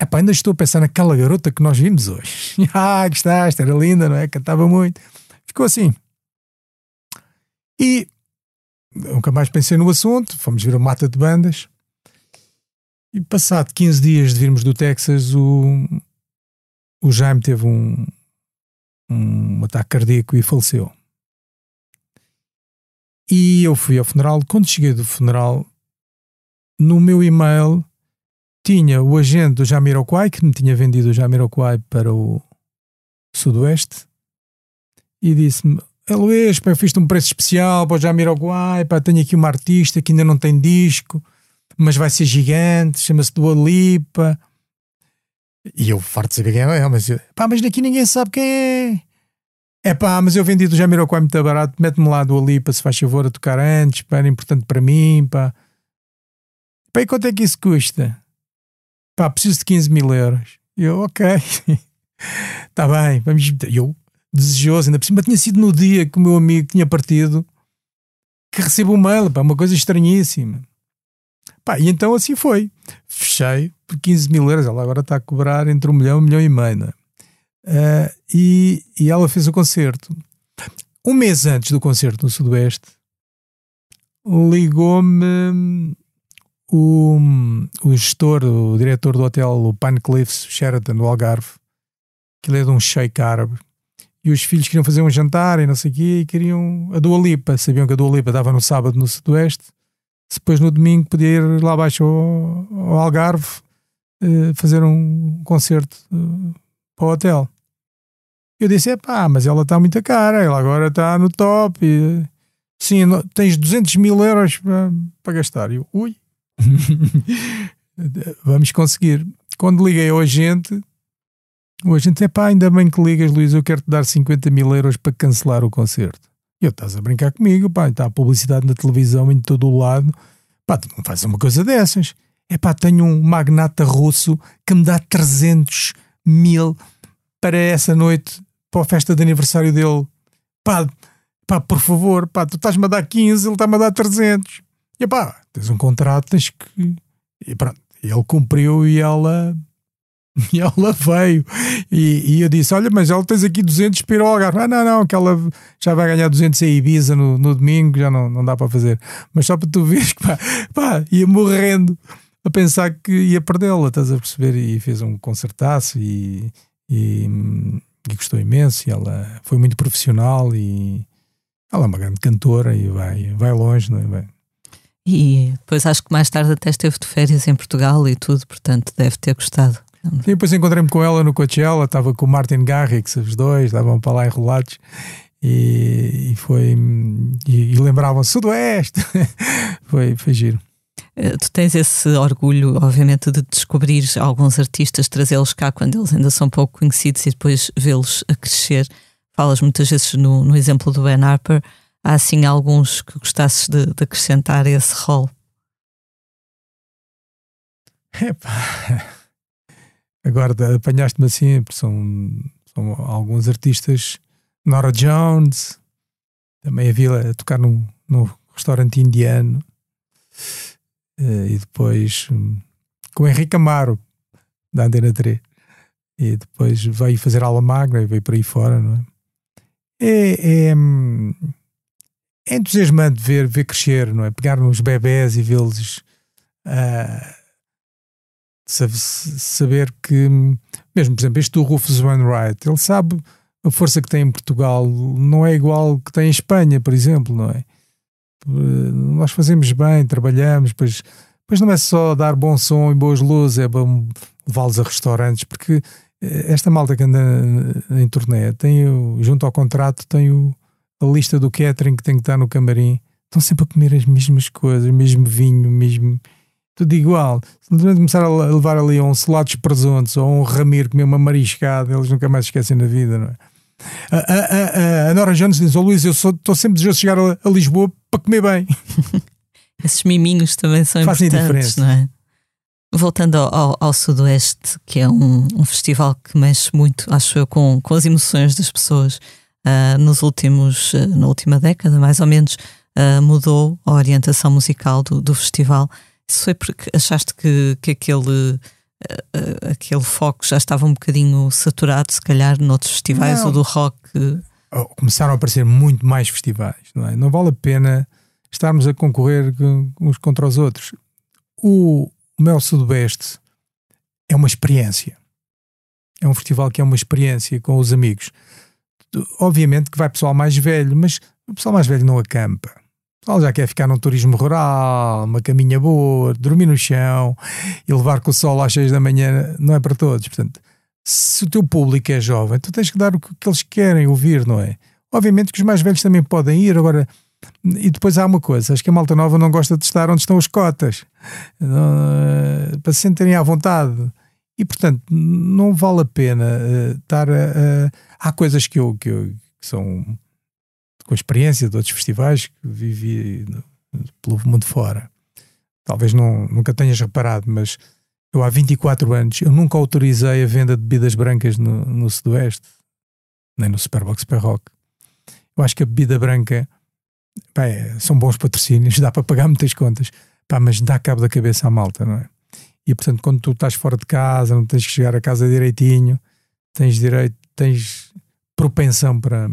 epá, ainda estou a pensar naquela garota que nós vimos hoje. ah, gostaste, era linda, não é? Cantava muito. Ficou assim. E nunca mais pensei no assunto. Fomos ver a mata de bandas. E passado 15 dias de virmos do Texas, o, o Jaime teve um, um ataque cardíaco e faleceu. E eu fui ao funeral. Quando cheguei do funeral, no meu e-mail tinha o agente do Jamiroquai, que me tinha vendido o Jamiroquai para o Sudoeste, e disse-me: Luís, eu fiz-te um preço especial para o Jamiroquai, pá, tenho aqui uma artista que ainda não tem disco mas vai ser gigante, chama-se Dua Lipa. E eu farto de saber quem é, mas, pá, mas daqui ninguém sabe quem é. É pá, mas eu vendi do Jamiroquai muito barato, mete-me lá Dua Lipa, se faz favor, a tocar antes, pá, era importante para mim, pá. Pá, e quanto é que isso custa? Pá, preciso de 15 mil euros. Eu, ok, está bem, vamos. Eu, desejoso, ainda por cima tinha sido no dia que o meu amigo tinha partido que recebo um mail, pá, uma coisa estranhíssima. Pá, e então assim foi. Fechei por 15 mil euros. Ela agora está a cobrar entre um milhão e um milhão e meio. Né? Uh, e, e ela fez o concerto. Um mês antes do concerto no Sudoeste, ligou-me o, o gestor, o diretor do hotel, o Pine Cliffs Sheraton, do Algarve, que ele é de um sheik árabe. E os filhos queriam fazer um jantar e não sei o quê, e queriam a Dua Lipa. Sabiam que a Dua Lipa estava no sábado no Sudoeste depois no domingo podia ir lá abaixo ao, ao Algarve uh, fazer um concerto uh, para o hotel. Eu disse: é pá, mas ela está muito cara, ela agora está no top. E, sim, tens 200 mil euros para, para gastar. Eu, ui, vamos conseguir. Quando liguei ao agente, o agente é pá, ainda bem que ligas, Luís, eu quero te dar 50 mil euros para cancelar o concerto. Eu estás a brincar comigo, pá, está a publicidade na televisão em todo o lado, pá, tu não fazes uma coisa dessas. É pá, tenho um magnata russo que me dá 300 mil para essa noite, para a festa de aniversário dele. Pá, pá, por favor, pá, tu estás-me a dar 15, ele está-me a dar 300. E pá, tens um contrato, tens que. E pronto, ele cumpriu e ela E ela veio. E, e, eu disse: Olha, mas ela tens aqui 200 para ir ao. Ah, não, não, que ela já vai ganhar 200 em Ibiza no, no domingo, já não, não dá para fazer. Mas só para tu veres que pá, pá, ia morrendo a pensar que ia perdê-la, estás a perceber? E fez um concertaço e, e, e gostou imenso. E ela foi muito profissional e ela é uma grande cantora e vai, vai longe, não é? Vai. E depois acho que mais tarde até esteve de férias em Portugal e tudo, portanto deve ter gostado. E depois encontrei-me com ela no Coachella, estava com o Martin Garrix, os dois, estavam para lá enrolados. E, e foi. E, e lembravam Sudoeste. foi, foi giro. Eh, tu tens esse orgulho, obviamente, de descobrir alguns artistas, trazê-los cá quando eles ainda são pouco conhecidos e depois vê-los a crescer. Falas muitas vezes no, no exemplo do Ben Harper. Há assim alguns que gostasses de, de acrescentar a esse rol? Epá. Agora apanhaste-me assim, são, são alguns artistas Nora Jones, também a vila a tocar num, num restaurante indiano. Uh, e depois um, com o Henrique Amaro, da Antena 3. E depois veio fazer aula magna e veio por aí fora, não é? É, é, hum, é entusiasmante ver, ver crescer, não é? Pegar nos bebés e vê-los uh, saber que, mesmo por exemplo, este do Rufus Wainwright, ele sabe a força que tem em Portugal não é igual que tem em Espanha, por exemplo, não é? Nós fazemos bem, trabalhamos, pois, pois não é só dar bom som e boas luzes, é bom levá-los a restaurantes, porque eh, esta malta que anda em turnê tem o, junto ao contrato tem o, a lista do catering que tem que estar no camarim. Estão sempre a comer as mesmas coisas, o mesmo vinho, o mesmo tudo igual. Se não começar a levar ali um selado de presuntos ou um ramiro comer uma mariscada, eles nunca mais esquecem na vida, não é? A, a, a, a Nora Jones diz: Ó oh, Luís, eu estou sempre desejoso de chegar a, a, Lisboa para comer bem. Esses miminhos também são Fazem importantes, diferença. não é? Voltando ao, ao, ao, Sudoeste, que é um, um, festival que mexe muito, acho eu, com, com as emoções das pessoas. Uh, nos últimos, uh, na última década, mais ou menos, uh, mudou a orientação musical do, do festival. Isso foi porque achaste que, que aquele aquele foco já estava um bocadinho saturado, se calhar, noutros festivais não. ou do rock? Oh, começaram a aparecer muito mais festivais, não é? Não vale a pena estarmos a concorrer uns contra os outros. O Mel Sudoeste é uma experiência. É um festival que é uma experiência com os amigos. Obviamente que vai pessoal mais velho, mas o pessoal mais velho não acampa pessoal já quer ficar num turismo rural, uma caminha boa, dormir no chão e levar com o sol às 6 da manhã não é para todos. Portanto, se o teu público é jovem, tu tens que dar o que eles querem ouvir, não é? Obviamente que os mais velhos também podem ir, agora. E depois há uma coisa, acho que a malta nova não gosta de estar onde estão as cotas, eh, para se sentirem à vontade. E portanto, não vale a pena uh, estar a, uh, Há coisas que, eu, que, eu, que são com a experiência de outros festivais que vivi no, pelo mundo fora. Talvez não, nunca tenhas reparado, mas eu há 24 anos eu nunca autorizei a venda de bebidas brancas no, no Sudoeste, nem no Superbox Super Rock. Eu acho que a bebida branca é, são bons patrocínios, dá para pagar muitas contas, pá, mas dá cabo da cabeça à malta, não é? E portanto, quando tu estás fora de casa, não tens que chegar a casa direitinho, tens direito, tens propensão para,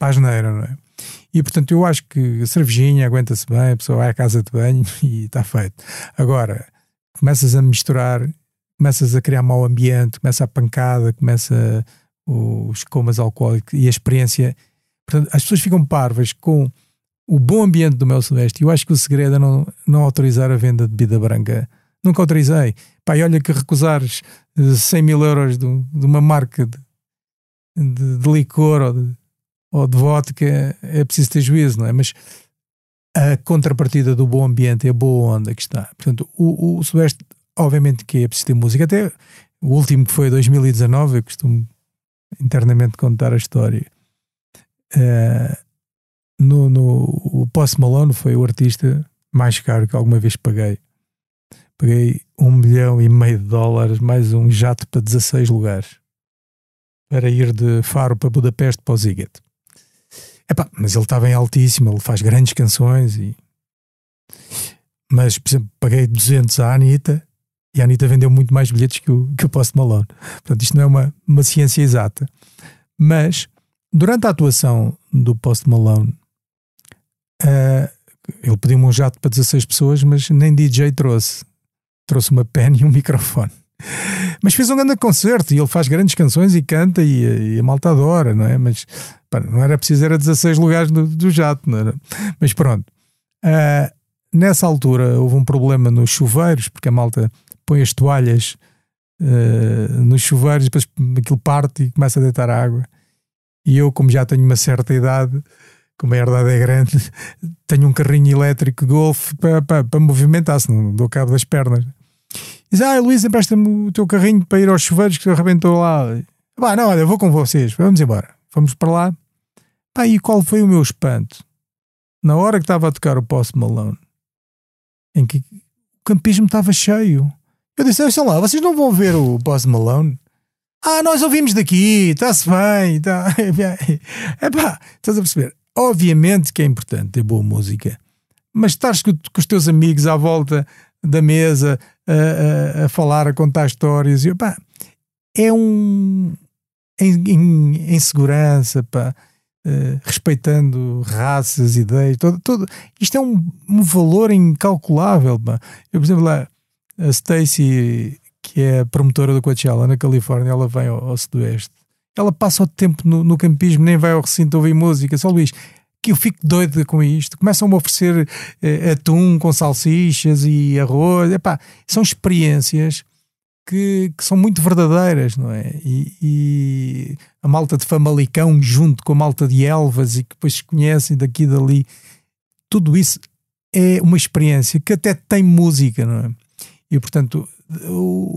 pasneira, não é? E portanto eu acho que a cervejinha aguenta-se bem, a pessoa vai à casa de banho e está feito. Agora, começas a misturar, começas a criar mau ambiente, começa a pancada, começa os comas alcoólicos e a experiência. Portanto, as pessoas ficam parvas com o bom ambiente do meu Sudeste. Eu acho que o segredo é não, não autorizar a venda de bebida branca. Nunca autorizei. E olha que recusares 100 eh, mil euros de, de uma marca de, de, de licor ou de, ou de vodka, é preciso ter juízo, não é? Mas a contrapartida do bom ambiente é a boa onda que está. Portanto, o, o Sudeste, obviamente que é preciso ter música. Até o último que foi 2019, eu costumo internamente contar a história. Uh, no, no, o Post Malone foi o artista mais caro que alguma vez paguei. Paguei um milhão e meio de dólares, mais um jato para 16 lugares, para ir de Faro para Budapeste para o Ziget. Epá, mas ele estava em altíssimo, ele faz grandes canções e. Mas, por exemplo, paguei 200 à Anitta e a Anitta vendeu muito mais bilhetes que o, que o Post Malone. Portanto, isto não é uma, uma ciência exata. Mas, durante a atuação do Post Malone, uh, ele pediu-me um jato para 16 pessoas, mas nem DJ trouxe. Trouxe uma pen e um microfone. Mas fez um grande concerto e ele faz grandes canções e canta e, e a malta adora, não é? Mas não era preciso, era 16 lugares do, do jato, não era? Mas pronto. Uh, nessa altura houve um problema nos chuveiros, porque a malta põe as toalhas uh, nos chuveiros, depois aquilo parte e começa a deitar água. E eu, como já tenho uma certa idade, como a herdade é grande, tenho um carrinho elétrico Golf para, para, para movimentar-se, não dou cabo das pernas. Diz, ah, Luís, empresta-me o teu carrinho para ir aos chuveiros que arrebentou lá. Bah, não, olha, vou com vocês, vamos embora. Fomos para lá. Pá, e qual foi o meu espanto? Na hora que estava a tocar o Post Malone, em que o campismo estava cheio. Eu disse, olha lá, vocês não vão ver o Post Malone? Ah, nós ouvimos daqui, está-se bem. Tá. Epá, estás a perceber? Obviamente que é importante ter boa música, mas com, com os teus amigos à volta da mesa a, a, falar, a contar histórias, e, epá, é um. em, em, em segurança, pá. Uh, respeitando raças, ideias, todo, todo. isto é um, um valor incalculável. Pá. Eu, por exemplo, lá, a Stacy que é promotora do Coachella na Califórnia, ela vem ao, ao Sudoeste. Ela passa o tempo no, no, campismo, nem vai ao recinto ouvir música. Só Luís, que eu fico doido com isto. Começam-me a oferecer eh, atum com salsichas e arroz. Epá, são experiências que, que, são muito verdadeiras, não é? E, e, a malta de Famalicão junto com a malta de Elvas e que depois se conhecem daqui e dali. Tudo isso é uma experiência que até tem música, não é? E portanto,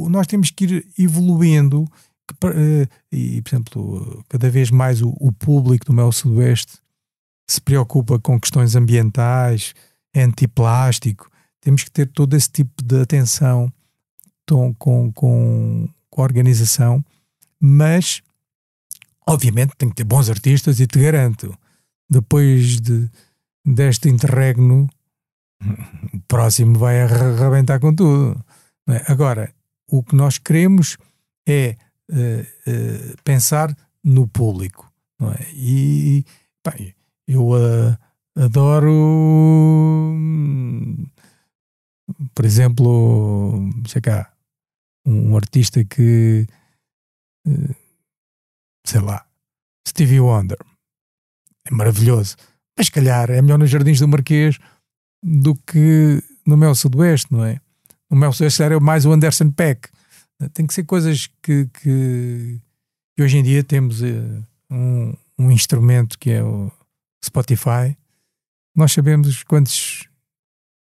nós temos que ir evoluindo eh, e, por exemplo, cada vez mais o, o público do Mel Sudoeste se preocupa com questões ambientais, antiplástico. Temos que ter todo esse tipo de atenção com, com, com, a organização, mas obviamente tem que ter bons artistas e te garanto, depois de, deste interregno, o próximo vai arrebentar com tudo. É? Agora, o que nós queremos é uh, uh, pensar no público. É? E bem, eu uh, adoro, por exemplo, sei cá, um, artista que sei lá, Stevie Wonder. É maravilhoso. Mas se calhar é melhor nos Jardins do Marquês do que no Mel Sudoeste, não é? o meu sucessor é mais o Anderson Peck. Tem que ser coisas que, que, que hoje em dia temos uh, um, um, instrumento que é o Spotify. Nós sabemos quantos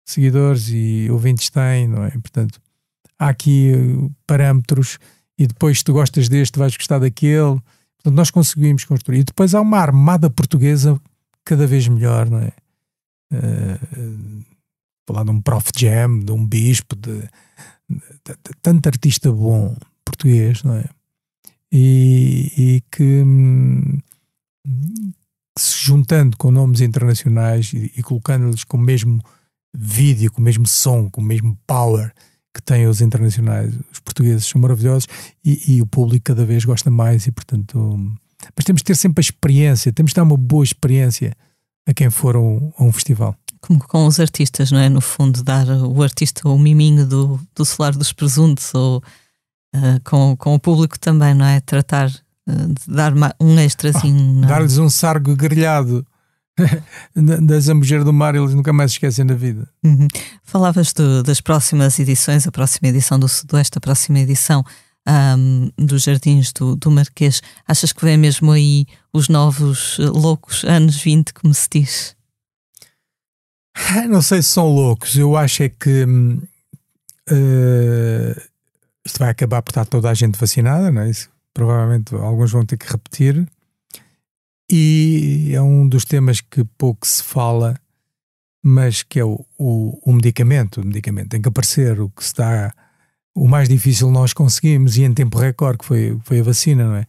seguidores e ouvintes tem, não é? Portanto, há aqui uh, parâmetros e depois tu gostas deste vais gostar daquele. Portanto, nós conseguimos construir. E depois há uma armada portuguesa cada vez melhor, não é? Uh, falar de um Prof Jam, de um Bispo, de, de, de, de tanto artista bom português, não é? E, e que, hum, se juntando com nomes internacionais e, e colocando-lhes com o mesmo vídeo, com o mesmo som, com o mesmo power que têm os internacionais, os portugueses são maravilhosos e, e o público cada vez gosta mais e portanto mas temos que ter sempre a experiência, temos que dar uma boa experiência a quem for a um, a um festival como com os artistas, não é? No fundo, dar o artista o miminho do, do solar dos presuntos ou uh, com, com o público também, não é? Tratar de dar um extrazinho. Oh, Dar-lhes um sargo grelhado da Zambujeira do Mar, eles nunca mais esquecem da vida. Uhum. Falavas do, das próximas edições, a próxima edição do Sudoeste, a próxima edição um, dos Jardins do, do Marquês. Achas que vem mesmo aí os novos eh, loucos anos 20, como se diz? Não sei se são loucos, eu acho é que uh, isto vai acabar por estar toda a gente vacinada, não é? Isso, provavelmente alguns vão ter que repetir. E é um dos temas que pouco se fala, mas que é o, o, o medicamento. O medicamento tem que aparecer, o que dá. O mais difícil nós conseguimos, e em tempo recorde, que foi, foi a vacina, não é?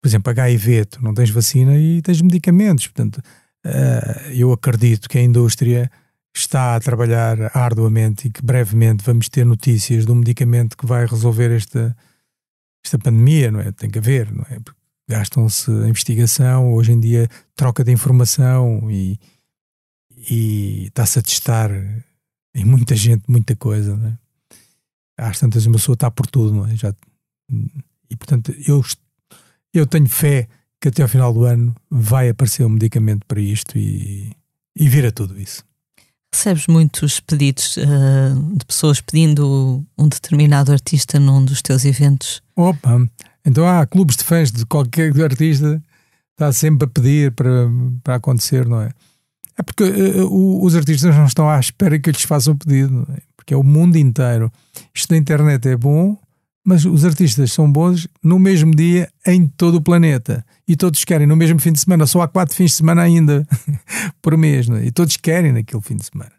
Por exemplo, HIV, tu não tens vacina e tens medicamentos, portanto Uh, eu acredito que a indústria está a trabalhar arduamente e que brevemente vamos ter notícias de um medicamento que vai resolver esta, esta pandemia, não é? Tem que haver, não é? Gastam-se investigação, hoje em dia troca de informação e, e está-se a testar em muita gente muita coisa, não é? Às tantas uma pessoa está por tudo, não é? Já, e portanto eu, eu tenho fé que até ao final do ano vai aparecer um medicamento para isto e, e vira tudo isso. Recebes muitos pedidos uh, de pessoas pedindo um determinado artista num dos teus eventos? Opa, então há clubes de fãs de qualquer artista, está sempre a pedir para, para acontecer, não é? É porque uh, os artistas não estão à espera que eu lhes faça o pedido, é? porque é o mundo inteiro. Isto da internet é bom, mas os artistas são bons no mesmo dia em todo o planeta. E todos querem no mesmo fim de semana. Só há quatro fins de semana ainda por mês. É? E todos querem naquele fim de semana.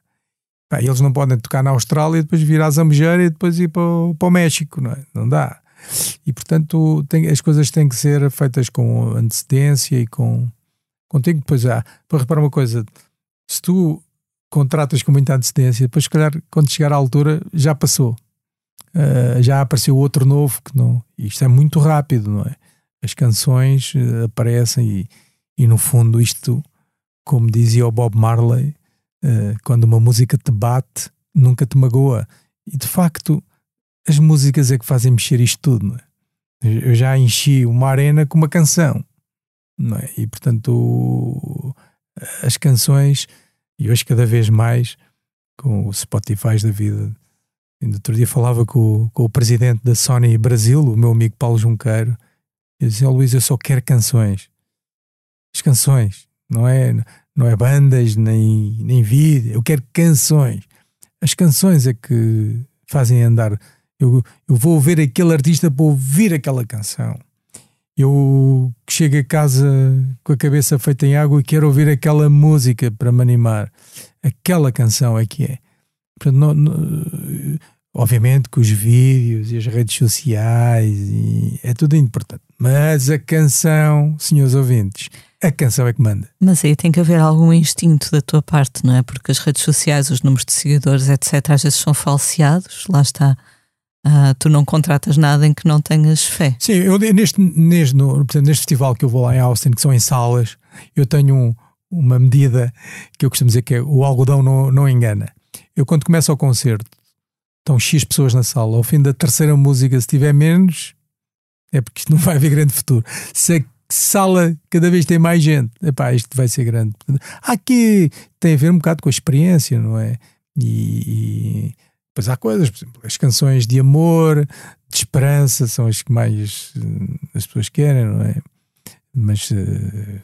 Pá, eles não podem tocar na Austrália depois vir à Zambujeira e depois ir para o, para o México. Não, é? não dá. E portanto tem, as coisas têm que ser feitas com antecedência e com, tempo. Depois há, para reparar uma coisa, se tu contratas com muita antecedência, depois se calhar quando chegar à altura já passou. Uh, já apareceu outro novo que não. Isto é muito rápido, não é? As canções uh, aparecem e, e no fundo isto, como dizia o Bob Marley, uh, quando uma música te bate, nunca te magoa. E de facto, as músicas é que fazem mexer isto tudo, não é? Eu já enchi uma arena com uma canção, não é? E portanto, as canções, e hoje cada vez mais, com o Spotify da vida, Ainda outro dia falava com, com, o presidente da Sony Brasil, o meu amigo Paulo Junqueiro, e dizia: oh, Luís, eu só quero canções. As canções, não é, não é bandas, nem, nem vídeo, eu quero canções. As canções é que fazem andar. Eu, eu vou ouvir aquele artista para ouvir aquela canção. Eu chego a casa com a cabeça feita em água e quero ouvir aquela música para me animar. Aquela canção é que é. Portanto, não, não, obviamente que os vídeos e as redes sociais e é tudo importante. Mas a canção, senhores ouvintes, a canção é que manda. Mas aí tem que haver algum instinto da tua parte, não é? Porque as redes sociais, os números de seguidores, etc., às vezes são falseados, lá está. Uh, tu não contratas nada em que não tenhas fé. Sim, eu neste, neste, no, portanto, neste festival que eu vou lá em Austin, que são em salas, eu tenho um, uma medida que eu costumo dizer que é o algodão não, não engana. Eu, quando começo o concerto, estão X pessoas na sala. Ao fim da terceira música, se tiver menos, é porque isto não vai haver grande futuro. Se a sala cada vez tem mais gente, epá, isto vai ser grande. Aqui tem a ver um bocado com a experiência, não é? E, e depois há coisas, por exemplo, as canções de amor, de esperança, são as que mais uh, as pessoas querem, não é? Mas uh,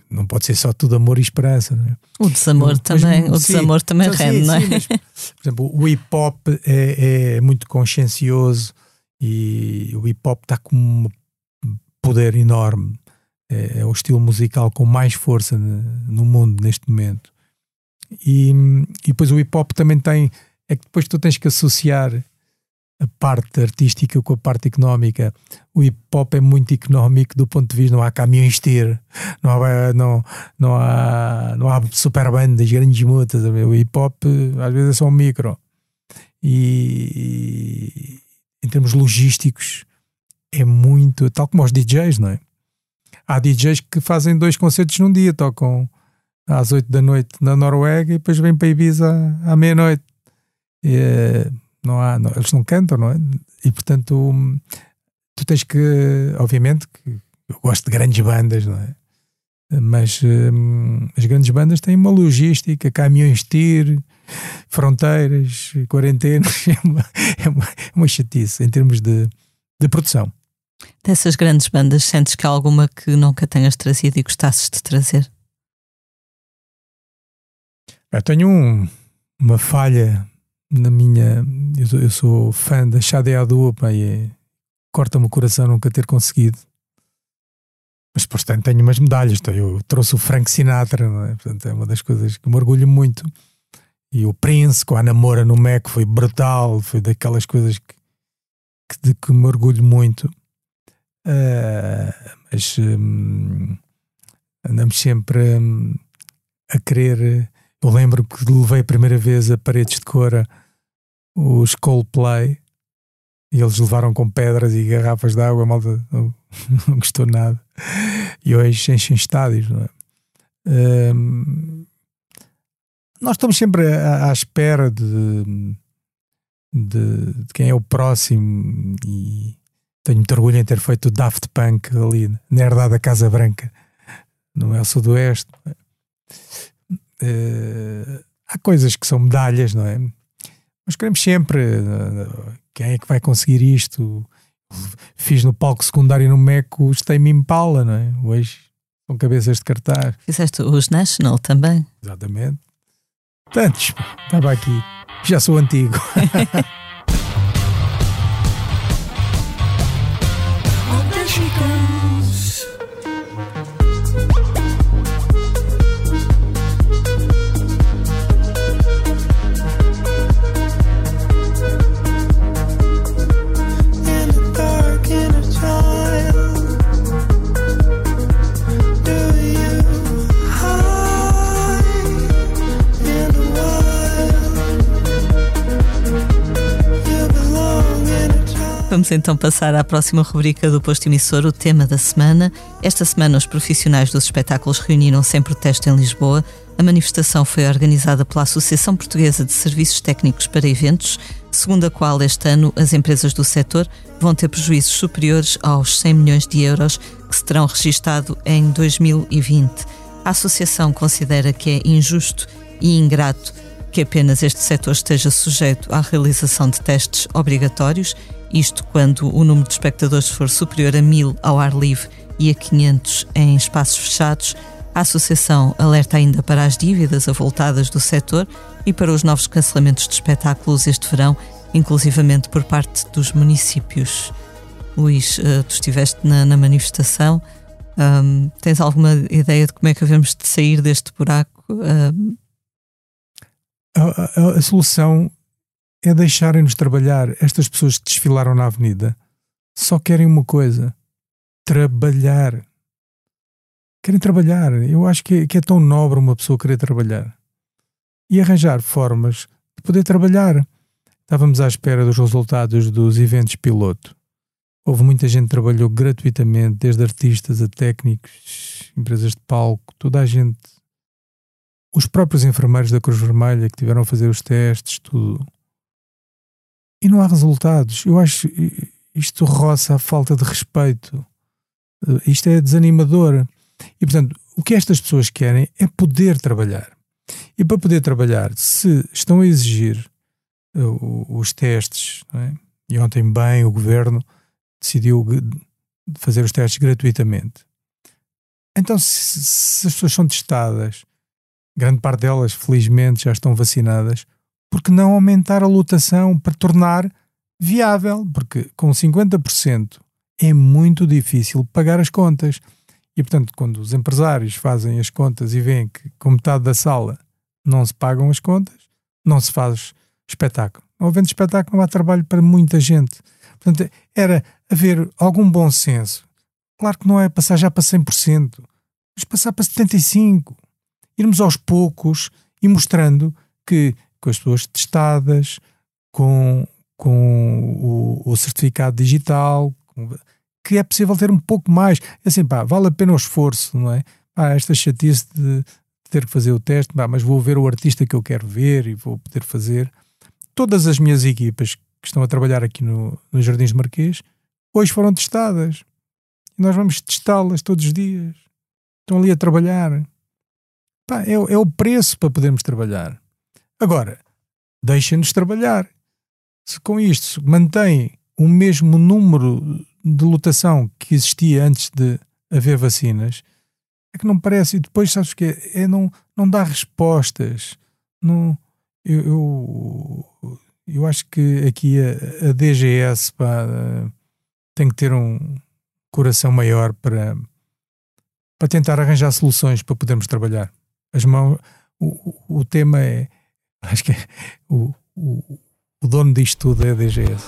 não pode ser só tudo amor e esperança. Não é? O desamor não, também, mas, o sim, desamor também então, rende, sim, não é? Sim, mas, por exemplo, o hip hop é, é, muito consciencioso e o hip hop está com um poder enorme. É, é, o estilo musical com mais força no, no mundo neste momento. E, e depois o hip hop também tem. É que depois tu tens que associar a parte artística com a parte económica. O hip hop é muito económico do ponto de vista, não há caminhões ter, não há, não, não há, não há super bandas, grandes mutas. O hip hop às vezes é só um micro. E, e em termos logísticos é muito, tal como os DJs, não é? Há DJs que fazem dois concertos num dia, tocam às 8 da noite na Noruega e depois vêm para Ibiza à meia-noite. É, não há, não, eles não cantam, não é? E portanto, tu tens que, obviamente, que eu gosto de grandes bandas, não é? Mas hum, as grandes bandas têm uma logística, caminhões de tiro, fronteiras, quarentenas, é uma, é uma, é uma chatice em termos de, de produção. Dessas grandes bandas, sentes que há alguma que nunca tenhas trazido e gostasses de trazer? Eu tenho um, uma falha na minha. Eu sou, eu sou fã da Xade Adu, e corta-me o coração nunca ter conseguido. Mas, portanto, tenho umas medalhas. Então, eu trouxe o Frank Sinatra, é? Portanto, é uma das coisas que me orgulho muito. E o Prince, com a namora no Mac, foi brutal. Foi daquelas coisas que, que de que me orgulho muito. Uh, mas um, andamos sempre um, a querer eu lembro que levei a primeira vez a paredes de cora os Coldplay e eles levaram com pedras e garrafas de água, malta não, não gostou nada. E hoje enchem estádios, não é? Um, nós estamos sempre à, à espera de, de, de, quem é o próximo e tenho muito orgulho em ter feito o Daft Punk ali na herdade da Casa Branca, no El Sudoeste. Uh, há coisas que são medalhas, não é? Mas queremos sempre uh, quem é que vai conseguir isto. Fiz no palco secundário no Meco os Tame Impala, não é? Hoje são cabeças de cartaz. Fizeste os National também? Exatamente. Tantos, estava aqui. Já sou antigo. Vamos então passar à próxima rubrica do posto emissor, o tema da semana. Esta semana, os profissionais dos espetáculos reuniram-se em protesto em Lisboa. A manifestação foi organizada pela Associação Portuguesa de Serviços Técnicos para Eventos, segundo a qual este ano as empresas do setor vão ter prejuízos superiores aos 100 milhões de euros que se terão registado em 2020. A associação considera que é injusto e ingrato que apenas este setor esteja sujeito à realização de testes obrigatórios isto quando o número de espectadores for superior a mil ao ar livre e a 500 em espaços fechados. A Associação alerta ainda para as dívidas avultadas do setor e para os novos cancelamentos de espetáculos este verão, inclusivamente por parte dos municípios. Luís, eh, tu estiveste na, na manifestação. Um, tens alguma ideia de como é que devemos de sair deste buraco? Um... A, a, a, solução é deixarem-nos trabalhar. Estas pessoas que desfilaram na avenida só querem uma coisa: trabalhar. Querem trabalhar. Eu acho que é, que é tão nobre uma pessoa querer trabalhar e arranjar formas de poder trabalhar. Estávamos à espera dos resultados dos eventos piloto. Houve muita gente que trabalhou gratuitamente, desde artistas a técnicos, empresas de palco, toda a gente. Os próprios enfermeiros da Cruz Vermelha que tiveram a fazer os testes, tudo e não há resultados. Eu acho isto roça a falta de respeito. Eh, isto é desanimador. E, portanto, o que estas pessoas querem é poder trabalhar. E para poder trabalhar, se estão a exigir uh, os testes, é? e ontem bem o governo decidiu fazer os testes gratuitamente. Então, se, se as pessoas são testadas, grande parte delas, felizmente, já estão vacinadas, porque não aumentar a lotação para tornar viável? Porque com 50% é muito difícil pagar as contas. E, portanto, quando os empresários fazem as contas e veem que com metade da sala não se pagam as contas, não se faz espetáculo. Não havendo espetáculo, não há trabalho para muita gente. Portanto, era haver algum bom senso. Claro que não é passar já para 100%, mas passar para 75%. Irmos aos poucos e mostrando que com as pessoas testadas, com, com o, o certificado digital, que é possível ter um pouco mais. É assim, pá, vale a pena o esforço, não é? Ah, esta chatice de, ter que fazer o teste, pá, mas vou ver o artista que eu quero ver e vou poder fazer. Todas as minhas equipas que estão a trabalhar aqui no, no Jardins de Marquês, hoje foram testadas. Nós vamos testá-las todos os dias. Estão ali a trabalhar. Pá, é, é o preço para podermos trabalhar. Agora, deixem-nos trabalhar. Se com isto mantém o mesmo número de lotação que existia antes de haver vacinas, é que não parece. E depois, sabes o que é? não, não dá respostas. Não, eu, eu, eu acho que aqui a, a DGS pá, tem que ter um coração maior para, para tentar arranjar soluções para podermos trabalhar. As mãos, o, o tema é Acho que é o, o, o dono disto tudo é a DGS.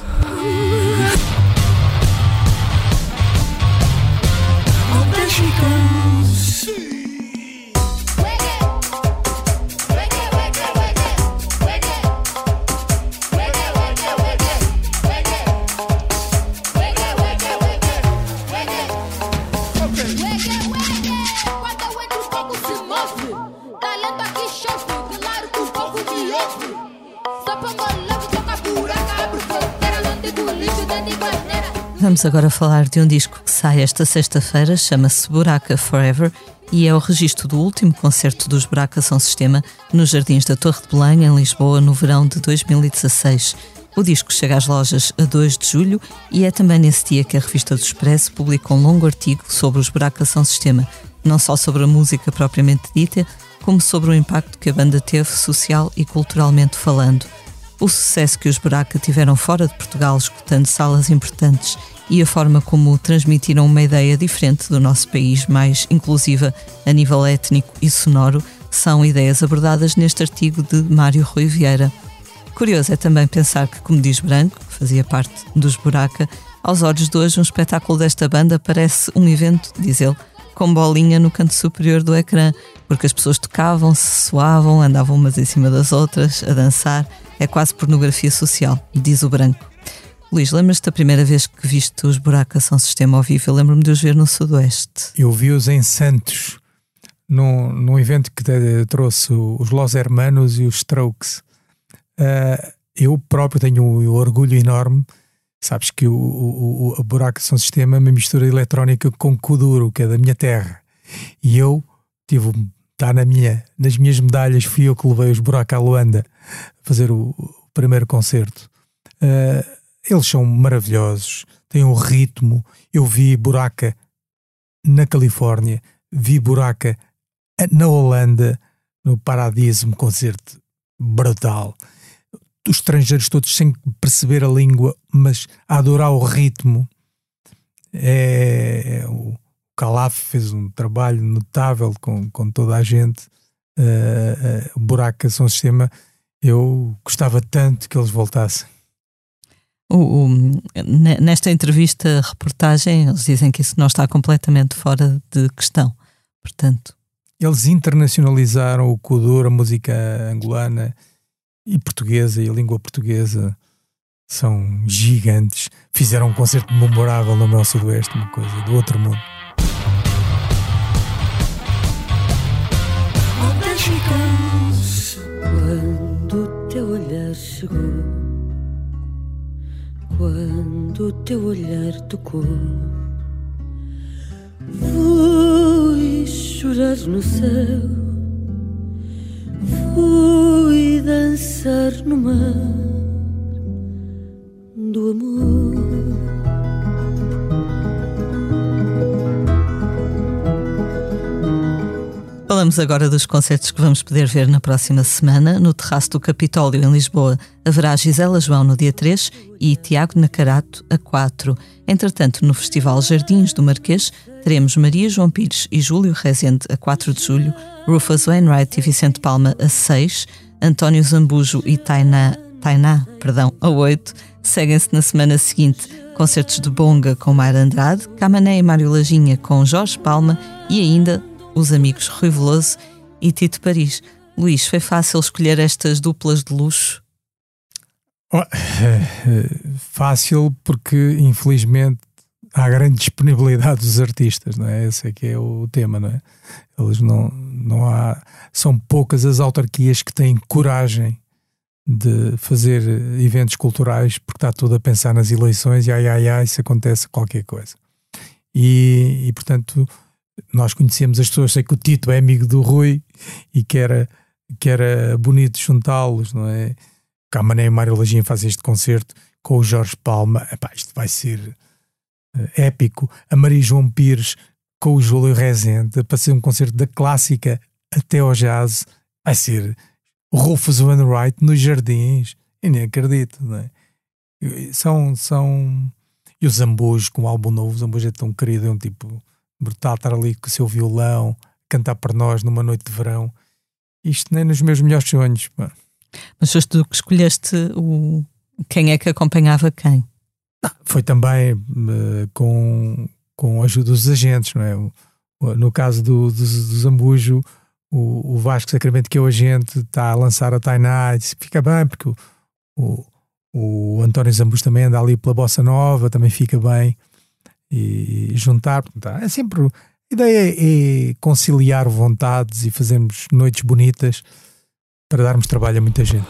Vamos agora falar de um disco que sai esta sexta-feira, chama-se Buraca Forever e é o registro do último concerto dos Buraca São Sistema nos Jardins da Torre de Belém, em Lisboa, no verão de 2016. O disco chega às lojas a 2 de julho e é também nesse dia que a revista do Expresso publica um longo artigo sobre os Buraca São Sistema, não só sobre a música propriamente dita, como sobre o impacto que a banda teve social e culturalmente falando. O sucesso que os Buraca tiveram fora de Portugal, escutando salas importantes e a forma como transmitiram uma ideia diferente do nosso país, mais inclusiva a nível étnico e sonoro, são ideias abordadas neste artigo de Mário Rui Vieira. Curioso é também pensar que, como diz Branco, que fazia parte dos Buraca, aos olhos de hoje um espetáculo desta banda parece um evento, diz ele, com bolinha no canto superior do ecrã, porque as pessoas tocavam, se suavam, andavam umas em cima das outras, a dançar. É quase pornografia social, diz o Branco. Luís, lembras-te da primeira vez que viste os Buracos São Sistema ao vivo? Eu lembro-me de os ver no Sudoeste. Eu vi-os em Santos, num, num evento que trouxe os Los Hermanos e os Strokes. Uh, eu próprio tenho um orgulho enorme. Sabes que o, o, o Buraco São Sistema é uma mistura eletrónica com Kuduro, que é da minha terra. E eu tive, está na minha, nas minhas medalhas, fui eu que levei os Buraco à Luanda fazer o, o primeiro concerto. Uh, eles são maravilhosos, têm um ritmo. Eu vi Buraca na Califórnia, vi Buraca na Holanda, no Paradiso, um concerto brutal. Os estrangeiros todos sem perceber a língua, mas a adorar o ritmo. É, é, o Calaf fez um trabalho notável com, com toda a gente. Uh, uh, o Buraca são sistema. Eu gostava tanto que eles voltassem. O, o, nesta entrevista, reportagem, eles dizem que isso não está completamente fora de questão. Portanto, eles internacionalizaram o Kuduro, a música angolana e portuguesa e a língua portuguesa são gigantes. Fizeram um concerto memorável no meu sudoeste, uma coisa do outro mundo. Quando o teu olhar chegou quando teu olhar tocou. Fui chorar no céu, fui dançar no mar do amor. Falamos agora dos concertos que vamos poder ver na próxima semana. No Terraço do Capitólio, em Lisboa, haverá Gisela João no dia 3 e Tiago Nacarato a 4. Entretanto, no Festival Jardins do Marquês, teremos Maria João Pires e Júlio Rezende a 4 de julho, Rufus Wainwright e Vicente Palma a 6, António Zambujo e Tainá, Tainá perdão, a 8. Seguem-se na semana seguinte concertos de Bonga com Mayra Andrade, Camané e Mário Lajinha com Jorge Palma e ainda os amigos Rui Veloso e Tito Paris. Luís, foi fácil escolher estas duplas de luxo? Oh, fácil porque, infelizmente, há grande disponibilidade dos artistas, não é? Esse é que é o tema, não é? Eles não, não há. São poucas as autarquias que têm coragem de fazer eventos culturais porque está tudo a pensar nas eleições e ai ai ai se acontece qualquer coisa. E, e portanto nós conhecemos as pessoas, sei que o Tito é amigo do Rui e que era, que era bonito juntá-los, não é? Camané e Mário Lajinha fazem este concerto com o Jorge Palma, Epá, isto vai ser uh, épico. A Maria João Pires com o Júlio Rezende para ser um concerto da clássica até ao jazz, vai ser Rufus Wainwright nos jardins, eu nem acredito, não é? São, são. E o Zambujo com o álbum novo, o Zambujo é tão querido, é um tipo brutal estar ali com o seu violão, cantar para nós numa noite de verão. Isto nem nos meus melhores sonhos. Pá. Mas foste tu que escolheste o... quem é que acompanhava quem? Não, foi também uh, com, com a ajuda dos agentes, não é? O, no caso do, do, do Zambujo, o, o, Vasco Sacramento, que é o agente, está a lançar a Tainá e disse, fica bem, porque o, o, o António Zambujo também anda ali pela Bossa Nova, também fica bem e juntar. Portanto, é sempre. A ideia é conciliar vontades e fazermos noites bonitas para darmos trabalho a muita gente.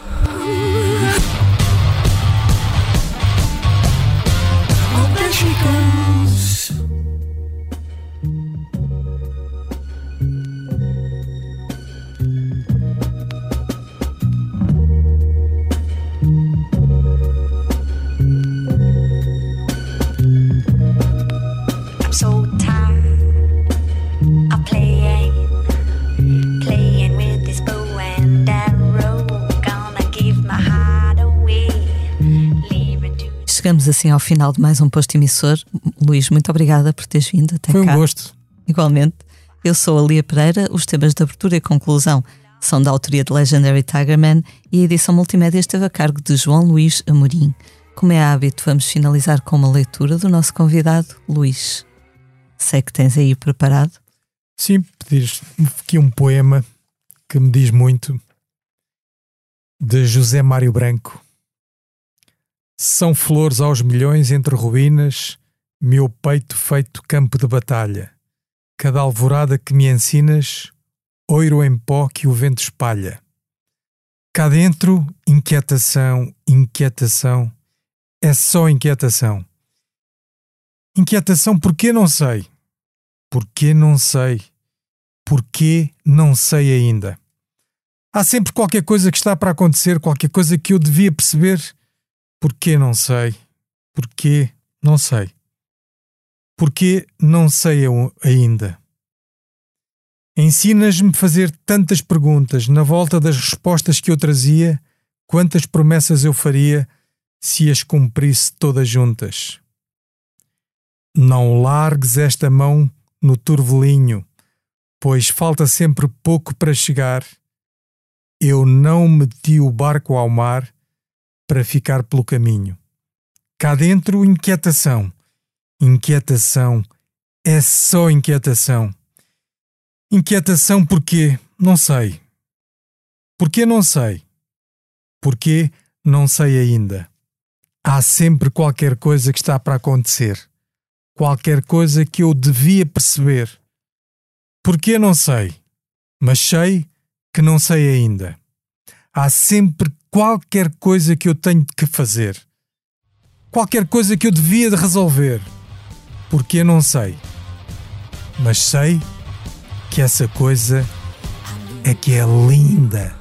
Chegamos assim ao final de mais um posto emissor. Luís, muito obrigada por teres vindo até Foi cá. um gosto. Igualmente. Eu sou a Lia Pereira. Os temas de abertura e conclusão são da autoria de Legendary Tigerman e a edição multimédia esteve a cargo de João Luís Amorim. Como é hábito, vamos finalizar com uma leitura do nosso convidado, Luís. Sei que tens aí preparado. Sim, pedires aqui um poema que me diz muito, de José Mário Branco São flores aos milhões entre ruínas, meu peito feito campo de batalha. Cada alvorada que me ensinas, oiro em pó que o vento espalha. Cá dentro, inquietação, inquietação, é só inquietação. Inquietação porque não sei. Porque não sei. Porque não sei ainda. Há sempre qualquer coisa que está para acontecer, qualquer coisa que eu devia perceber. Porque não sei. Porque não sei. Porque não sei ainda. Ensinas-me fazer tantas perguntas na volta das respostas que eu trazia, quantas promessas eu faria se as cumprisse todas juntas. Não largues esta mão no turvelinho, pois falta sempre pouco para chegar. Eu não meti o barco ao mar para ficar pelo caminho. Cá dentro, inquietação. Inquietação. É só inquietação. Inquietação porquê? Não sei. Porquê não sei? Porquê não sei ainda. Há sempre qualquer coisa que está para acontecer qualquer coisa que eu devia perceber. Porquê não sei, mas sei que não sei ainda. Há sempre qualquer coisa que eu tenho que fazer. Qualquer coisa que eu devia de resolver. Porquê não sei. Mas sei que essa coisa é que é linda.